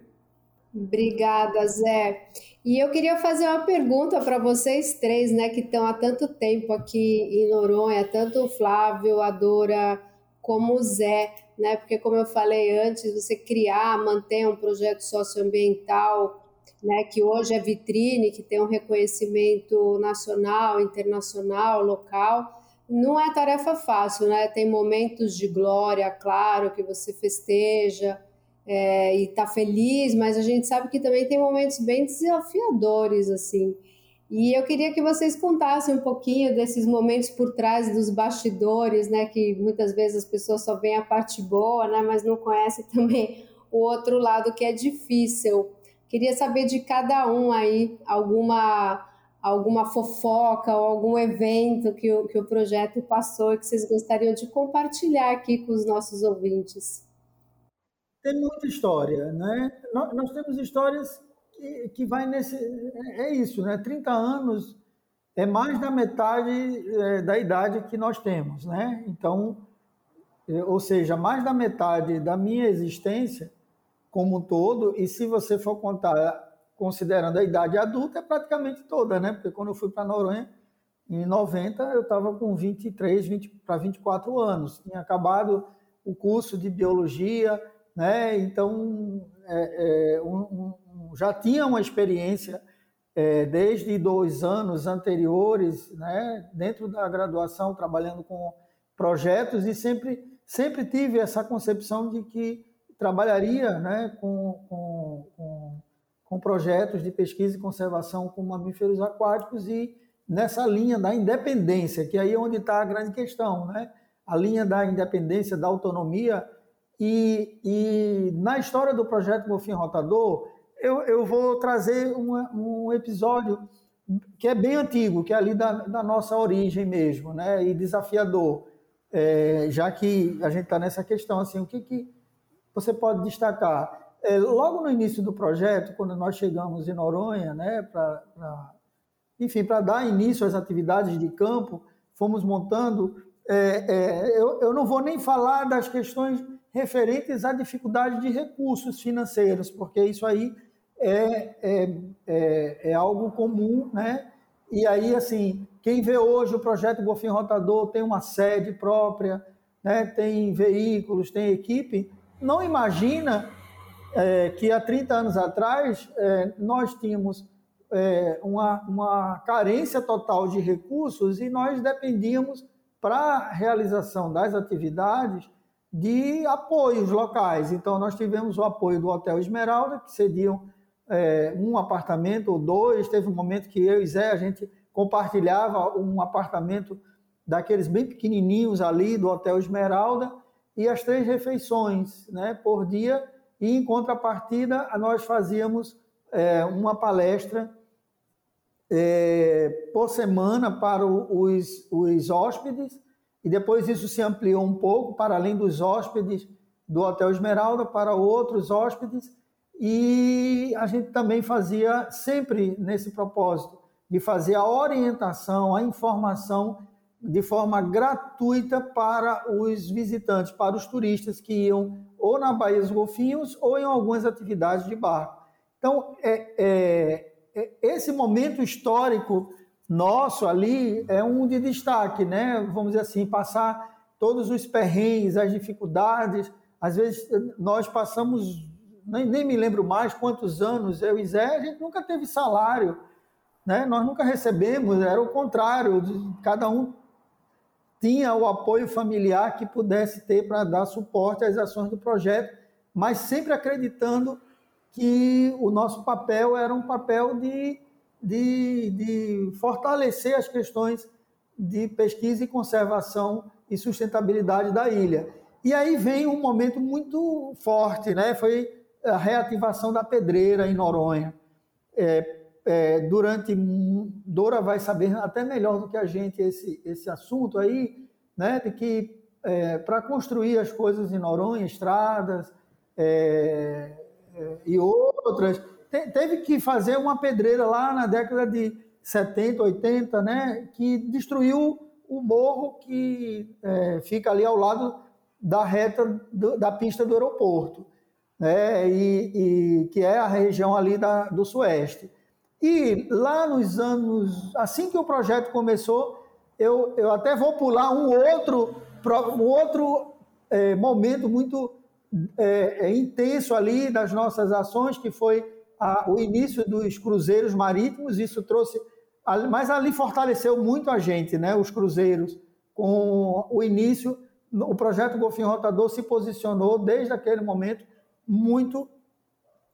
Obrigada, Zé. E eu queria fazer uma pergunta para vocês três, né, que estão há tanto tempo aqui em Noronha, tanto o Flávio, a Dora, como o Zé né? Porque como eu falei antes, você criar, manter um projeto socioambiental, né, que hoje é vitrine, que tem um reconhecimento nacional, internacional, local, não é tarefa fácil, né? Tem momentos de glória, claro, que você festeja é, e está feliz, mas a gente sabe que também tem momentos bem desafiadores, assim. E eu queria que vocês contassem um pouquinho desses momentos por trás dos bastidores, né? Que muitas vezes as pessoas só veem a parte boa, né? Mas não conhecem [laughs] também o outro lado que é difícil. Queria saber de cada um aí alguma alguma fofoca ou algum evento que o, que o projeto passou e que vocês gostariam de compartilhar aqui com os nossos ouvintes. Tem muita história, né? Nós, nós temos histórias que, vai nesse. É, é isso, né? 30 anos é mais da metade é, da idade que nós temos, né? Então, é, ou seja, mais da metade da minha existência como um todo, e se você for contar considerando a idade adulta, é praticamente toda, né? Porque quando eu fui para Noronha, em 90, eu estava com 23, 20 para 24 anos. Tinha acabado o curso de biologia, né? Então, é, é, um, já tinha uma experiência é, desde dois anos anteriores, né, dentro da graduação, trabalhando com projetos e sempre sempre tive essa concepção de que trabalharia né, com, com, com, com projetos de pesquisa e conservação com mamíferos aquáticos e nessa linha da independência, que aí é onde está a grande questão, né? a linha da independência, da autonomia. E, e na história do projeto Golfinho Rotador, eu, eu vou trazer um, episódio que é bem antigo, que é ali da, da nossa origem mesmo, né? e desafiador, é, já que a gente está nessa questão, assim, o que, que você pode destacar? É, logo no início do projeto, quando nós chegamos em Noronha, né, para enfim, para dar início às atividades de campo, fomos montando. É, é, eu, eu não vou nem falar das questões referentes à dificuldade de recursos financeiros, porque isso aí é, é, é, é, algo comum, né? E aí, assim, quem vê hoje o projeto Golfinho Rotador tem uma sede própria, né? tem veículos, tem equipe, não imagina é, que há 30 anos atrás é, nós tínhamos é, uma, uma carência total de recursos e nós dependíamos, para a realização das atividades, de apoios locais. Então, nós tivemos o apoio do Hotel Esmeralda, que cediam é, um apartamento ou dois. Teve um momento que eu e Zé, a gente compartilhava um apartamento daqueles bem pequenininhos ali do Hotel Esmeralda e as três refeições né, por dia. E, em contrapartida, nós fazíamos é, uma palestra é, por semana para os, os hóspedes, e depois isso se ampliou um pouco para além dos hóspedes do Hotel Esmeralda, para outros hóspedes, e a gente também fazia sempre nesse propósito de fazer a orientação, a informação de forma gratuita para os visitantes, para os turistas que iam ou na Baía dos Golfinhos ou em algumas atividades de barco. Então, é, é é, esse momento histórico nosso ali é um de destaque, né? Vamos dizer assim, passar todos os perrengues, as dificuldades. Às vezes nós passamos, nem, nem me lembro mais quantos anos, eu e Zé, a gente nunca teve salário, né? Nós nunca recebemos, era o contrário, cada um tinha o apoio familiar que pudesse ter para dar suporte às ações do projeto, mas sempre acreditando que o nosso papel era um papel de, de, de fortalecer as questões de pesquisa e conservação e sustentabilidade da ilha. E aí vem um momento muito forte, né? Foi a reativação da pedreira em Noronha. É, é, durante Dora vai saber até melhor do que a gente esse, esse assunto aí, né? De que é, para construir as coisas em Noronha, estradas, é, e outras. teve que fazer uma pedreira lá na década de 70, 80, né, que destruiu o morro que é, fica ali ao lado da reta do, da pista do aeroporto, né, e, e, que é a região ali da, do Sueste. E lá nos anos, assim que o projeto começou, eu, eu até vou pular um outro, um outro é, momento muito é, é, intenso ali das nossas ações, que foi a, o início dos cruzeiros marítimos. Isso trouxe, mas ali fortaleceu muito a gente, né? Os cruzeiros, com o início, o projeto Golfinho Rotador se posicionou desde aquele momento muito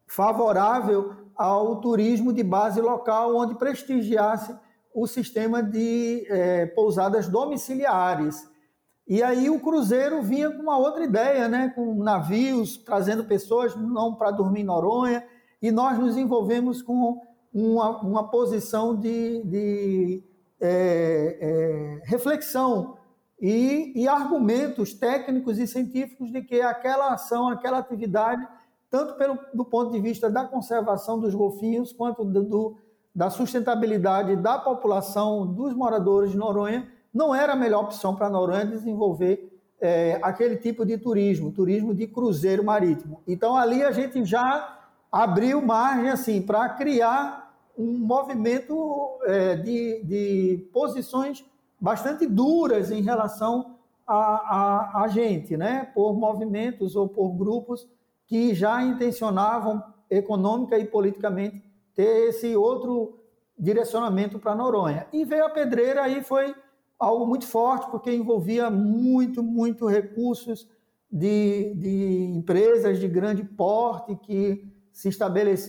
favorável ao turismo de base local, onde prestigiasse o sistema de é, pousadas domiciliares. E aí o cruzeiro vinha com uma outra ideia, né? com navios trazendo pessoas não para dormir em Noronha, e nós nos envolvemos com uma, uma posição de, de é, é, reflexão e, e, argumentos técnicos e científicos de que aquela ação, aquela atividade, tanto pelo, do ponto de vista da conservação dos golfinhos, quanto do, do, da sustentabilidade da população, dos moradores de Noronha, não era a melhor opção para Noronha desenvolver é, aquele tipo de turismo, turismo de cruzeiro marítimo. Então ali a gente já abriu margem assim para criar um movimento é, de, de posições bastante duras em relação a, a, a, gente, né? por movimentos ou por grupos que já intencionavam econômica e politicamente ter esse outro direcionamento para Noronha. E veio a pedreira aí foi algo muito forte, porque envolvia muito, muito recursos de, de empresas de grande porte que se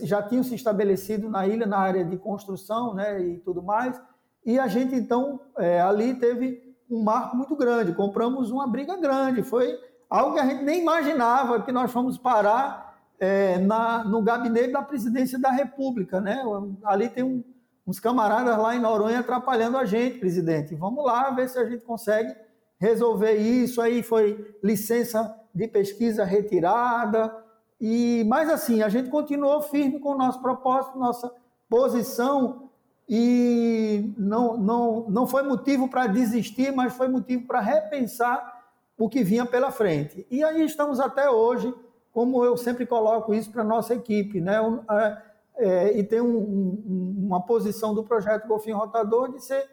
já tinham se estabelecido na ilha na área de construção né, e tudo mais. E a gente, então, é, ali teve um marco muito grande. Compramos uma briga grande. Foi algo que a gente nem imaginava que nós fomos parar é, na, no gabinete da presidência da República. Né? Ali tem um, uns camaradas lá em Noronha atrapalhando a gente, presidente. Vamos lá ver se a gente consegue resolver isso. Aí foi licença de pesquisa retirada. E, mas assim, a gente continuou firme com o nosso propósito, nossa posição e não, não, não foi motivo para desistir, mas foi motivo para repensar o que vinha pela frente. E aí estamos até hoje, como eu sempre coloco isso para a nossa equipe, né? É, é, e tem um, um, uma posição do projeto Golfinho Rotador de ser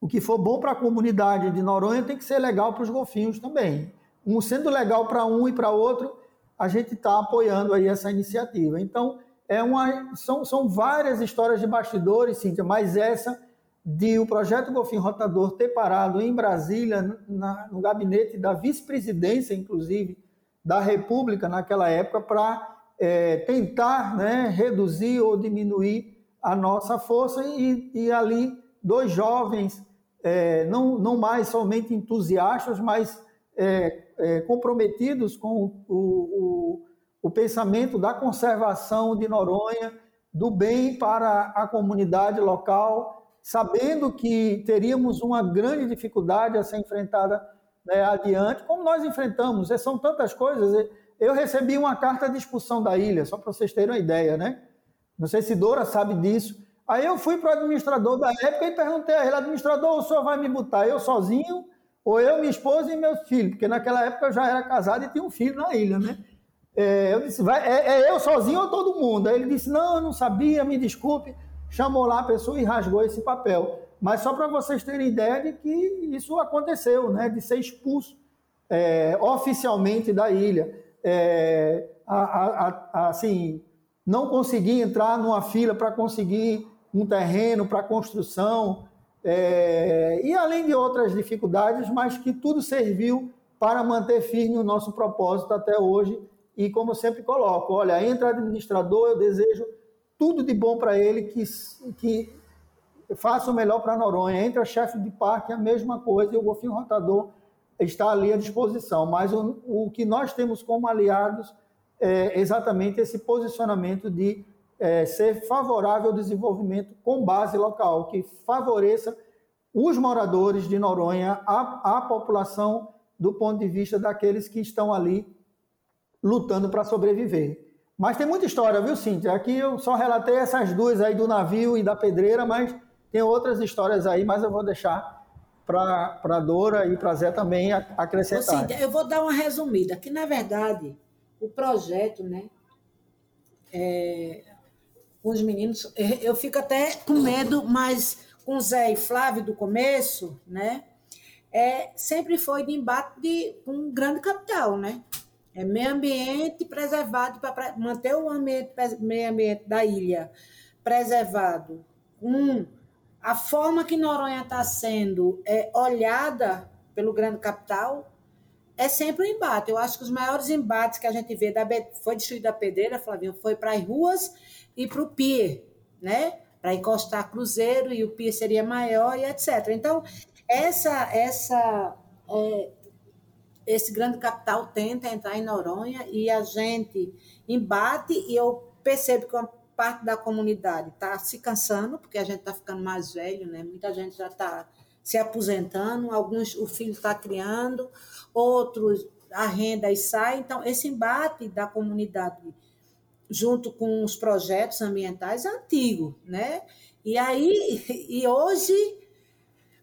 o que for bom para a comunidade de Noronha tem que ser legal para os golfinhos também. Um sendo legal para um e para outro, a gente está apoiando aí essa iniciativa. Então, é uma, são, são várias histórias de bastidores, Cíntia, mas essa de o projeto Golfinho Rotador ter parado em Brasília, na, no gabinete da vice-presidência, inclusive, da República naquela época, para é, tentar né, reduzir ou diminuir a nossa força e, e ali dois jovens, é, não, não mais somente entusiastas, mas é, é comprometidos com o, o, o pensamento da conservação de Noronha, do bem para a comunidade local, sabendo que teríamos uma grande dificuldade a ser enfrentada né, adiante, como nós enfrentamos. São tantas coisas. Eu recebi uma carta de expulsão da ilha, só para vocês terem uma ideia, né? Não sei se Dora sabe disso. Aí eu fui para o administrador da época e perguntei a ele, administrador, o senhor vai me botar eu sozinho, ou eu, minha esposa e meus filhos? Porque naquela época eu já era casado e tinha um filho na ilha, né? É, eu disse, vai, é, é, eu sozinho ou todo mundo? Aí ele disse, não, eu não sabia, me desculpe. Chamou lá a pessoa e rasgou esse papel. Mas só para vocês terem ideia de que isso aconteceu, né? De ser expulso é, oficialmente da ilha é, a, a, a, assim, não conseguir entrar numa fila para conseguir um terreno para construção, é, e além de outras dificuldades, mas que tudo serviu para manter firme o nosso propósito até hoje. E como sempre coloco, olha, entra administrador, eu desejo tudo de bom para ele, que, que faça o melhor para Noronha. Entra chefe de parque, a mesma coisa, e o golfinho rotador está ali à disposição. Mas o, o que nós temos como aliados é exatamente esse posicionamento de é, ser favorável ao desenvolvimento com base local, que favoreça os moradores de Noronha, a, a população, do ponto de vista daqueles que estão ali lutando para sobreviver. Mas tem muita história, viu, Cíntia? Aqui eu só relatei essas duas aí do navio e da pedreira, mas tem outras histórias aí, mas eu vou deixar para a Dora e para Zé também acrescentar. Sim, eu vou dar uma resumida, que na verdade o projeto, né, é, com os meninos, eu fico até com medo, mas com Zé e Flávio do começo, né, é, sempre foi de embate de um grande capital, né? É meio ambiente preservado para manter o ambiente, meio ambiente da ilha preservado. Um, a forma que Noronha está sendo é, olhada pelo grande capital é sempre um embate. Eu acho que os maiores embates que a gente vê da foi destruída a pedreira, Flavinho, foi para as ruas e para o pier, né? Para encostar cruzeiro e o pier seria maior e etc. Então, essa essa é, esse grande capital tenta entrar em Noronha e a gente embate e eu percebo que uma parte da comunidade está se cansando, porque a gente está ficando mais velho, né? Muita gente já está se aposentando, alguns o filho está criando, outros a renda e sai. Então, esse embate da comunidade junto com os projetos ambientais é antigo, né? E aí, [laughs] e hoje,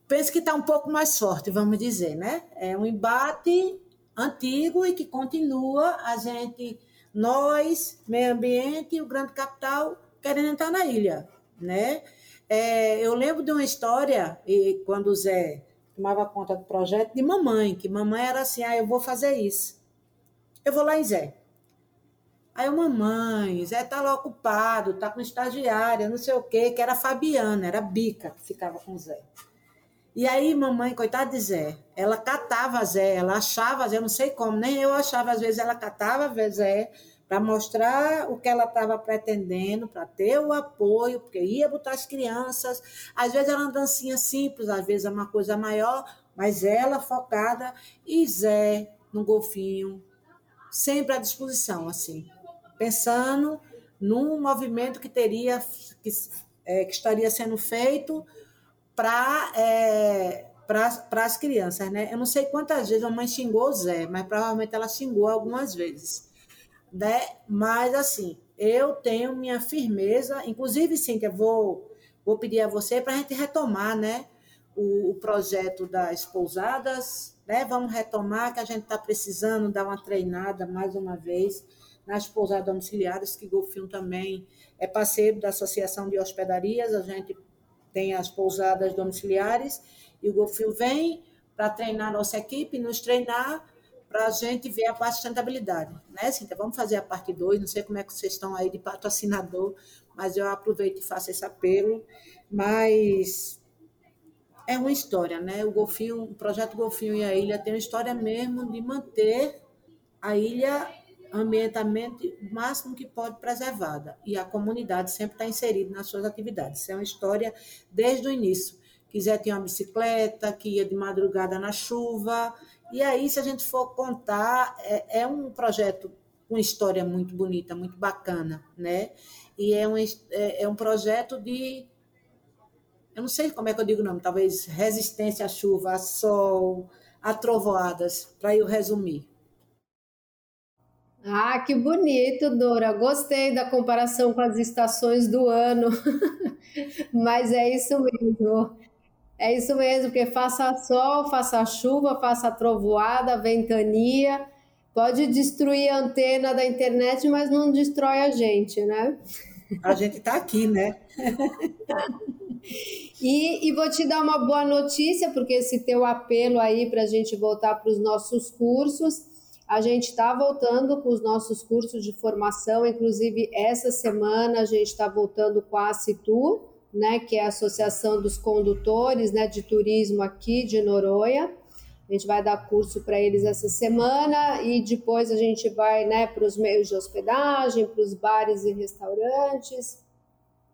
penso que está um pouco mais forte, vamos dizer, né? É um embate antigo e que continua a gente nós, meio ambiente e o grande capital querendo entrar na ilha, né? É, eu lembro de uma história, e quando o Zé tomava conta do projeto, de mamãe, que mamãe era assim, ah, eu vou fazer isso. Eu vou lá em Zé. Aí eu, mamãe, Zé tá lá ocupado, tá com estagiária, não sei o quê, que era a Fabiana, era a Bica que ficava com o Zé. E aí, mamãe, coitada de Zé, ela catava Zé, ela achava Zé, não sei como, nem eu achava, às vezes ela catava Zé para mostrar o que ela estava pretendendo, para ter o apoio, porque ia botar as crianças. Às vezes era uma dancinha simples, às vezes é uma coisa maior, mas ela focada e Zé no golfinho, sempre à disposição, assim, pensando num movimento que teria que, é, que estaria sendo feito para é, para as crianças, né? Eu não sei quantas vezes a mãe xingou o Zé, mas provavelmente ela xingou algumas vezes, né? Mas assim, eu tenho minha firmeza, inclusive, Cíntia, vou vou pedir a você para a gente retomar, né? O, o, projeto das pousadas, né? Vamos retomar que a gente está precisando dar uma treinada mais uma vez nas pousadas domiciliares, que Golfinho também é parceiro da Associação de Hospedarias, a gente tem as pousadas domiciliares, e o Golfinho vem para treinar nossa equipe, nos treinar para a gente ver a parte de sustentabilidade. Né, Cíntia? Vamos fazer a parte 2, não sei como é que vocês estão aí de patrocinador, mas eu aproveito e faço esse apelo, mas é uma história, né? O Golfinho, o projeto Golfinho e a Ilha tem uma história mesmo de manter a ilha ambientalmente o máximo que pode preservada e a comunidade sempre está inserida nas suas atividades. Isso é uma história desde o início. Quiser ter uma bicicleta, que ia de madrugada na chuva. E aí, se a gente for contar, é, é um projeto com história muito bonita, muito bacana, né? E é um, é, é um projeto de eu não sei como é que eu digo o nome, talvez resistência à chuva, a sol, a trovoadas, para eu resumir. Ah, que bonito, Dora. Gostei da comparação com as estações do ano. [laughs] Mas é isso mesmo. É isso mesmo, porque faça sol, faça chuva, faça trovoada, ventania, pode destruir a antena da internet, mas não destrói a gente, né? A gente está aqui, né? [laughs] e, e vou te dar uma boa notícia, porque esse teu apelo aí para a gente voltar para os nossos cursos, a gente está voltando com os nossos cursos de formação, inclusive essa semana a gente está voltando com a Citu, né, que é a Associação dos Condutores né, de Turismo aqui de Noronha. A gente vai dar curso para eles essa semana e depois a gente vai né, para os meios de hospedagem, para os bares e restaurantes,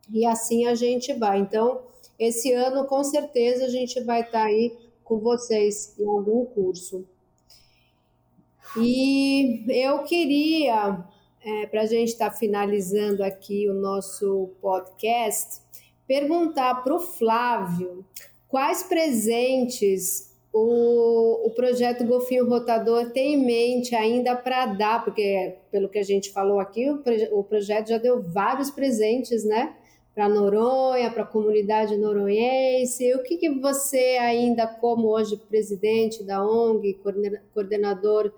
e assim a gente vai. Então, esse ano, com certeza, a gente vai estar tá aí com vocês em algum curso. E eu queria, é, para a gente estar tá finalizando aqui o nosso podcast, perguntar para o Flávio quais presentes o, o projeto Golfinho Rotador tem em mente ainda para dar, porque pelo que a gente falou aqui, o, o projeto já deu vários presentes, né? Para Noronha, para a comunidade noronhense. O que, que você ainda, como hoje presidente da ONG, coordenador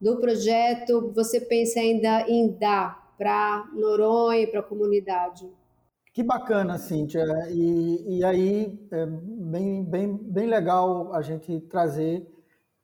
do projeto você pensa ainda em dar para Noronha e para a comunidade? Que bacana, Cíntia. E, e aí é bem, bem, bem legal a gente trazer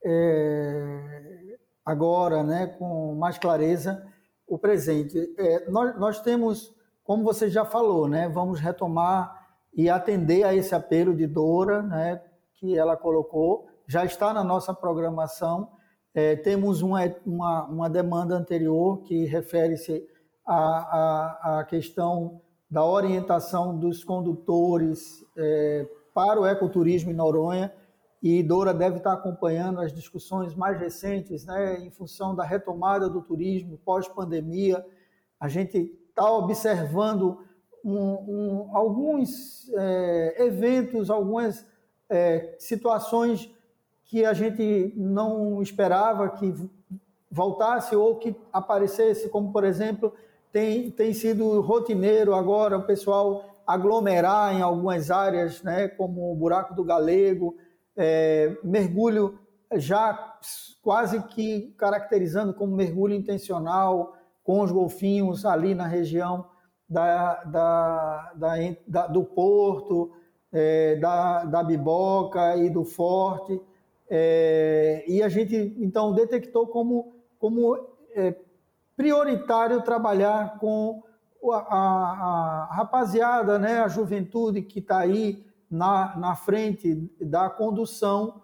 é, agora, né, com mais clareza, o presente. É, nós, nós temos, como você já falou, né, vamos retomar e atender a esse apelo de Dora, né, que ela colocou, já está na nossa programação é, temos uma, uma, uma, demanda anterior que refere-se à, à, à, questão da orientação dos condutores é, para o ecoturismo em Noronha, e Dora deve estar acompanhando as discussões mais recentes, né, em função da retomada do turismo pós-pandemia. A gente está observando um, um, alguns é, eventos, algumas é, situações que a gente não esperava que voltasse ou que aparecesse, como por exemplo, tem, tem sido rotineiro agora o pessoal aglomerar em algumas áreas, né, como o Buraco do Galego, é, mergulho já quase que caracterizando como mergulho intencional com os golfinhos ali na região da, da, da, da do Porto, é, da, da Biboca e do Forte. É, e a gente, então, detectou como, como é, prioritário trabalhar com a, a, a, rapaziada, né, a juventude que está aí na, na frente da condução,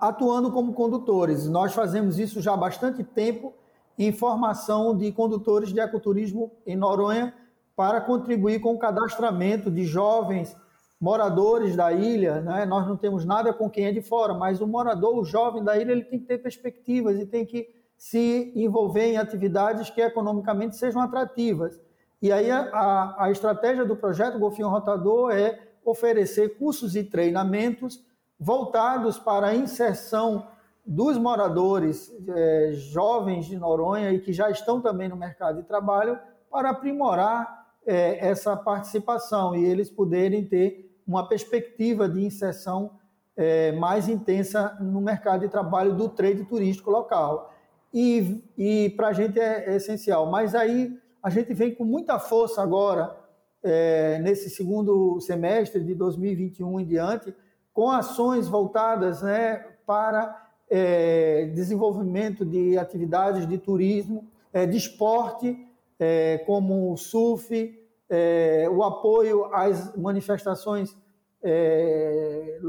atuando como condutores. Nós fazemos isso já há bastante tempo em formação de condutores de ecoturismo em Noronha para contribuir com o cadastramento de jovens moradores da ilha. Né? Nós não temos nada com quem é de fora, mas o morador, o jovem da ilha, ele tem que ter perspectivas e tem que se envolver em atividades que economicamente sejam atrativas. E aí a, a, estratégia do projeto Golfinho Rotador é oferecer cursos e treinamentos voltados para a inserção dos moradores é, jovens de Noronha e que já estão também no mercado de trabalho para aprimorar é, essa participação e eles poderem ter uma perspectiva de inserção é, mais intensa no mercado de trabalho do trade turístico local. E, e para a gente é, é, essencial. Mas aí a gente vem com muita força agora, é, nesse segundo semestre de 2021 em diante, com ações voltadas né, para é, desenvolvimento de atividades de turismo, é, de esporte, é, como o surf, é, o apoio às manifestações é,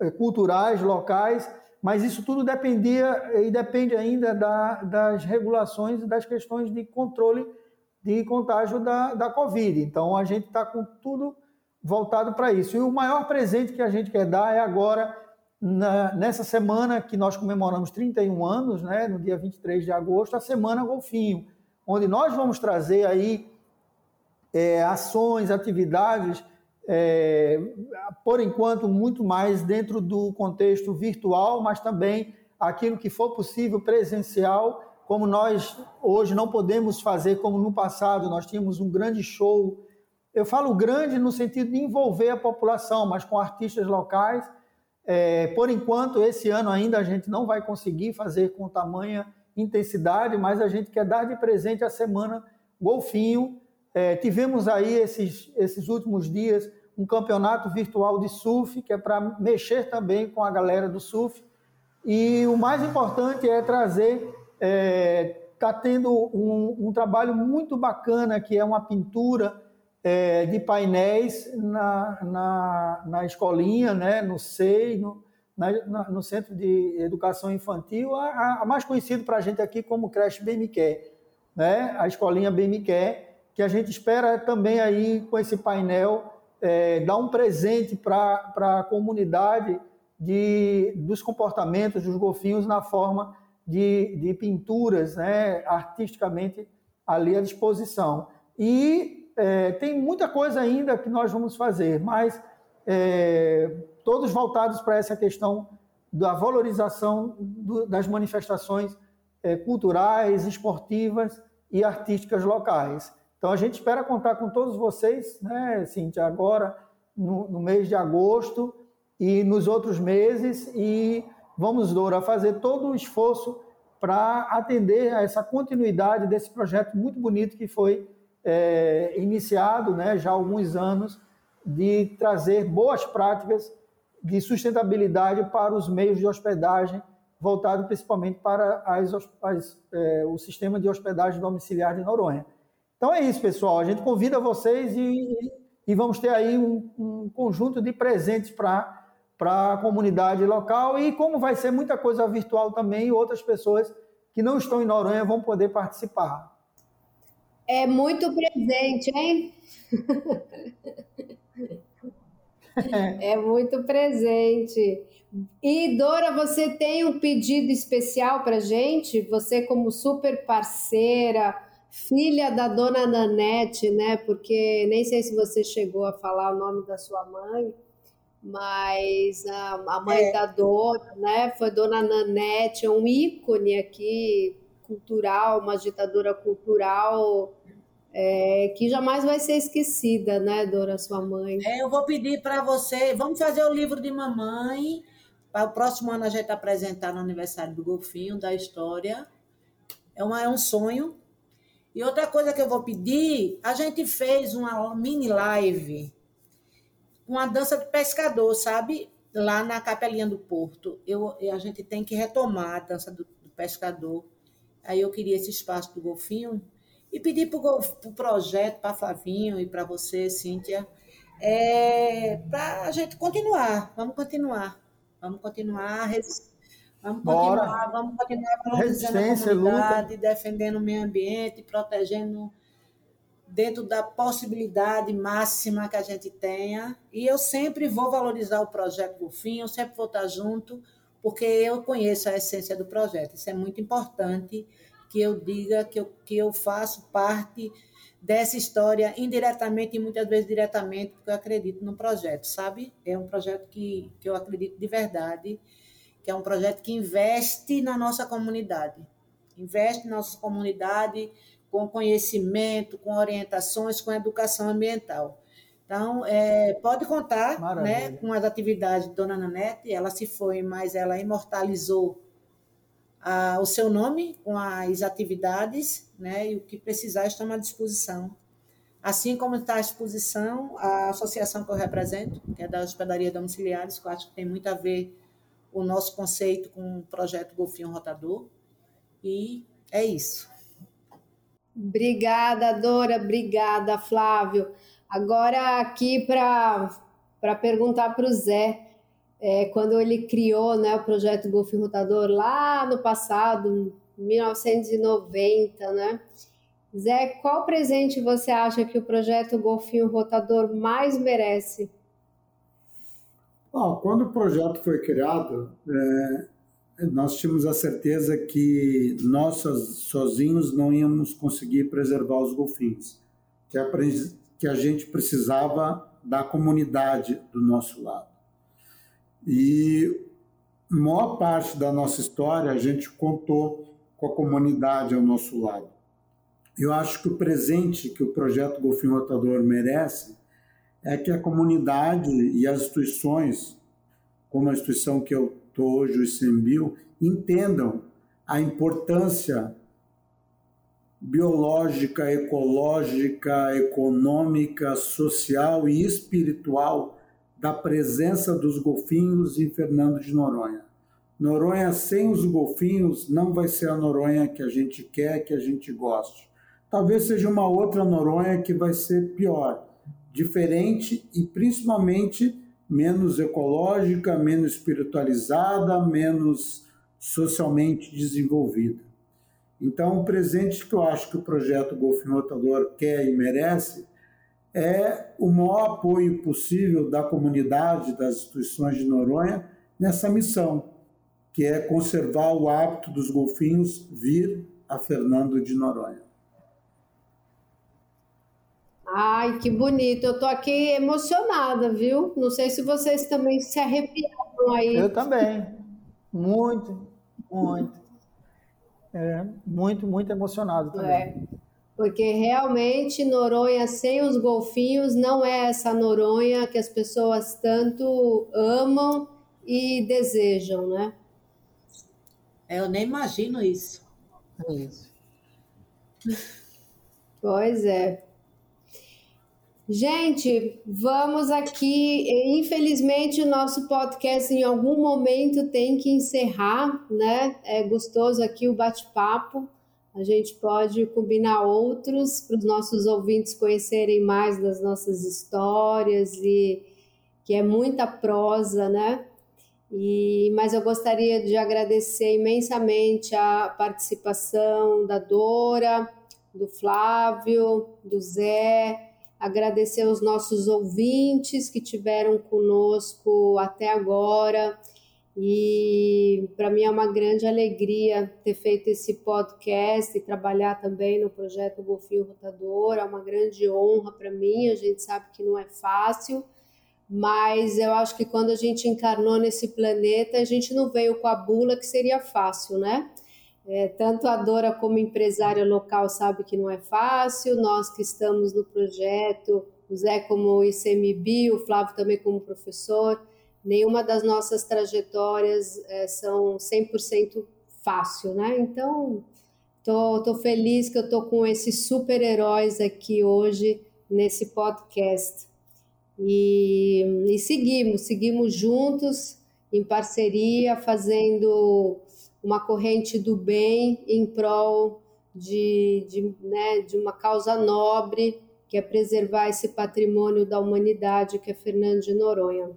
é, culturais locais, mas isso tudo dependia e depende ainda da, das regulações e das questões de controle de contágio da, da Covid. Então, a gente está com tudo voltado para isso. E o maior presente que a gente quer dar é agora, na, nessa semana que nós comemoramos 31 anos, né, no dia 23 de agosto, a Semana Golfinho, onde nós vamos trazer aí é, ações, atividades, é, por enquanto, muito mais dentro do contexto virtual, mas também aquilo que for possível presencial, como nós hoje não podemos fazer como no passado, nós tínhamos um grande show eu falo grande no sentido de envolver a população, mas com artistas locais. É, por enquanto, esse ano ainda a gente não vai conseguir fazer com tamanha intensidade, mas a gente quer dar de presente a semana Golfinho. É, tivemos aí esses, esses últimos dias um campeonato virtual de surf, que é para mexer também com a galera do surf. E o mais importante é trazer, está é, tendo um, um trabalho muito bacana, que é uma pintura é, de painéis na, na, na, escolinha, né, no SEI, no, na, no Centro de Educação Infantil, a, a mais conhecido para a gente aqui como creche BMQ, né, a escolinha BMQ, que a gente espera também aí com esse painel é, dar um presente para a comunidade de, dos comportamentos dos golfinhos na forma de, de pinturas né, artisticamente ali à disposição. E é, tem muita coisa ainda que nós vamos fazer, mas é, todos voltados para essa questão da valorização do, das manifestações é, culturais, esportivas e artísticas locais. Então a gente espera contar com todos vocês, né, Cíntia, agora no, no mês de agosto e nos outros meses, e vamos, Dora, fazer todo o esforço para atender a essa continuidade desse projeto muito bonito que foi é, iniciado né, já há alguns anos de trazer boas práticas de sustentabilidade para os meios de hospedagem, voltado principalmente para as, as, é, o sistema de hospedagem domiciliar de Noronha. Então é isso, pessoal. A gente convida vocês e, e vamos ter aí um, um conjunto de presentes para a comunidade local e como vai ser muita coisa virtual também, outras pessoas que não estão em Noronha vão poder participar. É muito presente, hein? [laughs] é muito presente. E Dora, você tem um pedido especial para gente? Você como super parceira, filha da dona Nanete, né? Porque nem sei se você chegou a falar o nome da sua mãe, mas a, a mãe é. da dona, né? Foi dona Nanete, um ícone aqui cultural, uma ditadura cultural é, que jamais vai ser esquecida, né, Dora, sua mãe? É, eu vou pedir para você, vamos fazer o livro de mamãe, para o próximo ano a gente apresentar no aniversário do Golfinho, da história. É, uma, é um sonho. E outra coisa que eu vou pedir, a gente fez uma mini live com a dança de pescador, sabe? Lá na Capelinha do Porto. Eu, a gente tem que retomar a dança do, do pescador. Aí eu queria esse espaço do Golfinho e pedir para o pro projeto, para Flavinho e para você, Cíntia, é, para a gente continuar, vamos continuar, vamos continuar, vamos Bora. continuar, vamos continuar valorizando a comunidade, defendendo o meio ambiente, protegendo dentro da possibilidade máxima que a gente tenha. E eu sempre vou valorizar o projeto Golfinho, eu sempre vou estar junto, porque eu conheço a essência do projeto. Isso é muito importante que eu diga que eu, que eu faço parte dessa história indiretamente e muitas vezes diretamente, porque eu acredito no projeto, sabe? É um projeto que, que eu acredito de verdade, que é um projeto que investe na nossa comunidade. Investe na nossa comunidade com conhecimento, com orientações, com educação ambiental. Então, é, pode contar né, com as atividades de Dona Nanete, ela se foi, mas ela imortalizou a, o seu nome com as atividades, né, e o que precisar estamos à disposição. Assim como está à disposição a associação que eu represento, que é da Hospedaria Domiciliares, que eu acho que tem muito a ver o nosso conceito com o projeto Golfinho Rotador. E é isso. Obrigada, Dora. Obrigada, Flávio. Agora, aqui para perguntar para o Zé, é, quando ele criou né, o projeto Golfinho Rotador lá no passado, 1990, né? Zé, qual presente você acha que o projeto Golfinho Rotador mais merece? Quando o projeto foi criado, é, nós tínhamos a certeza que nós sozinhos não íamos conseguir preservar os golfinhos, que a, que a gente precisava da comunidade do nosso lado. E maior parte da nossa história a gente contou com a comunidade ao nosso lado. Eu acho que o presente que o projeto Golfinho Rotador merece é que a comunidade e as instituições, como a instituição que eu estou hoje, o ICMBio, entendam a importância biológica, ecológica, econômica, social e espiritual da presença dos golfinhos em Fernando de Noronha. Noronha sem os golfinhos não vai ser a Noronha que a gente quer, que a gente goste. Talvez seja uma outra Noronha que vai ser pior, diferente e principalmente menos ecológica, menos espiritualizada, menos socialmente desenvolvida. Então, o presente que eu acho que o projeto Golfinho Rotador quer e merece é o maior apoio possível da comunidade, das instituições de Noronha nessa missão, que é conservar o hábito dos golfinhos vir a Fernando de Noronha. Ai, que bonito. Eu tô aqui emocionada, viu? Não sei se vocês também se arrepiaram aí. Eu também. Muito, muito. É, muito, muito emocionado também. É porque realmente Noronha sem os golfinhos não é essa Noronha que as pessoas tanto amam e desejam, né? Eu nem imagino isso. É isso. Pois é. Gente, vamos aqui. Infelizmente, o nosso podcast em algum momento tem que encerrar, né? É gostoso aqui o bate-papo. A gente pode combinar outros para os nossos ouvintes conhecerem mais das nossas histórias e que é muita prosa, né? E, mas eu gostaria de agradecer imensamente a participação da Dora, do Flávio, do Zé, agradecer os nossos ouvintes que tiveram conosco até agora e para mim é uma grande alegria ter feito esse podcast e trabalhar também no projeto Golfinho Rotador. É uma grande honra para mim. A gente sabe que não é fácil, mas eu acho que quando a gente encarnou nesse planeta, a gente não veio com a bula que seria fácil, né? É, tanto a Dora como empresária local sabe que não é fácil. Nós que estamos no projeto, o Zé como ICMB, o Flávio também como professor nenhuma das nossas trajetórias é, são 100% fácil, né? Então, tô, tô feliz que eu tô com esses super-heróis aqui hoje nesse podcast. E, e seguimos, seguimos juntos, em parceria, fazendo uma corrente do bem em prol de, de, né, de uma causa nobre que é preservar esse patrimônio da humanidade que é Fernando de Noronha.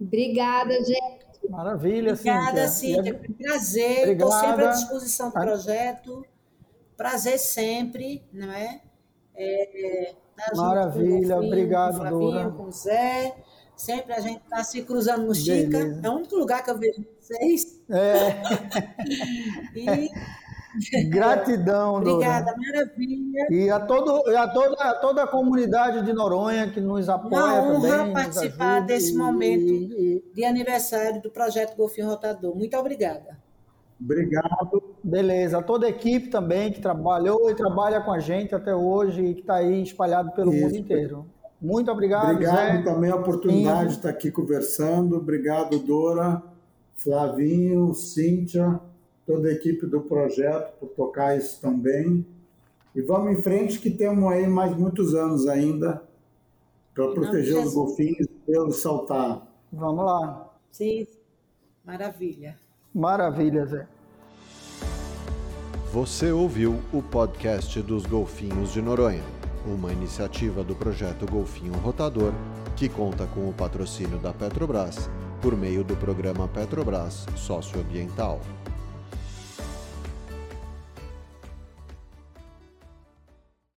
Obrigada, gente. Maravilha, Obrigada, Cíntia. Cíntia. Prazer. Estou sempre à disposição do projeto. Prazer sempre, não é? é tá Maravilha, com obrigado, com o Flavinho, Dora. com o Zé. Sempre a gente está se cruzando no Chica. Beleza. É o único lugar que eu vejo vocês. É. [laughs] e Gratidão, Obrigada, Dora. maravilha. E a, todo, e a, toda, a toda a comunidade de Noronha que nos apoia Uma honra também. participar desse momento e, e... de aniversário do projeto Golfinho Rotador. Muito obrigada. Obrigado. Beleza. Toda a equipe também que trabalhou e trabalha com a gente até hoje e que está aí espalhado pelo Isso. mundo inteiro. Muito obrigado. Obrigado Zé. também a oportunidade de estar aqui conversando. Obrigado, Dora, Flavinho, Cíntia toda a equipe do projeto por tocar isso também. E vamos em frente que temos aí mais muitos anos ainda para proteger os golfinhos pelo saltar. Vamos lá. Sim, maravilha. Maravilha, Zé. Você ouviu o podcast dos Golfinhos de Noronha, uma iniciativa do projeto Golfinho Rotador, que conta com o patrocínio da Petrobras por meio do programa Petrobras Socioambiental.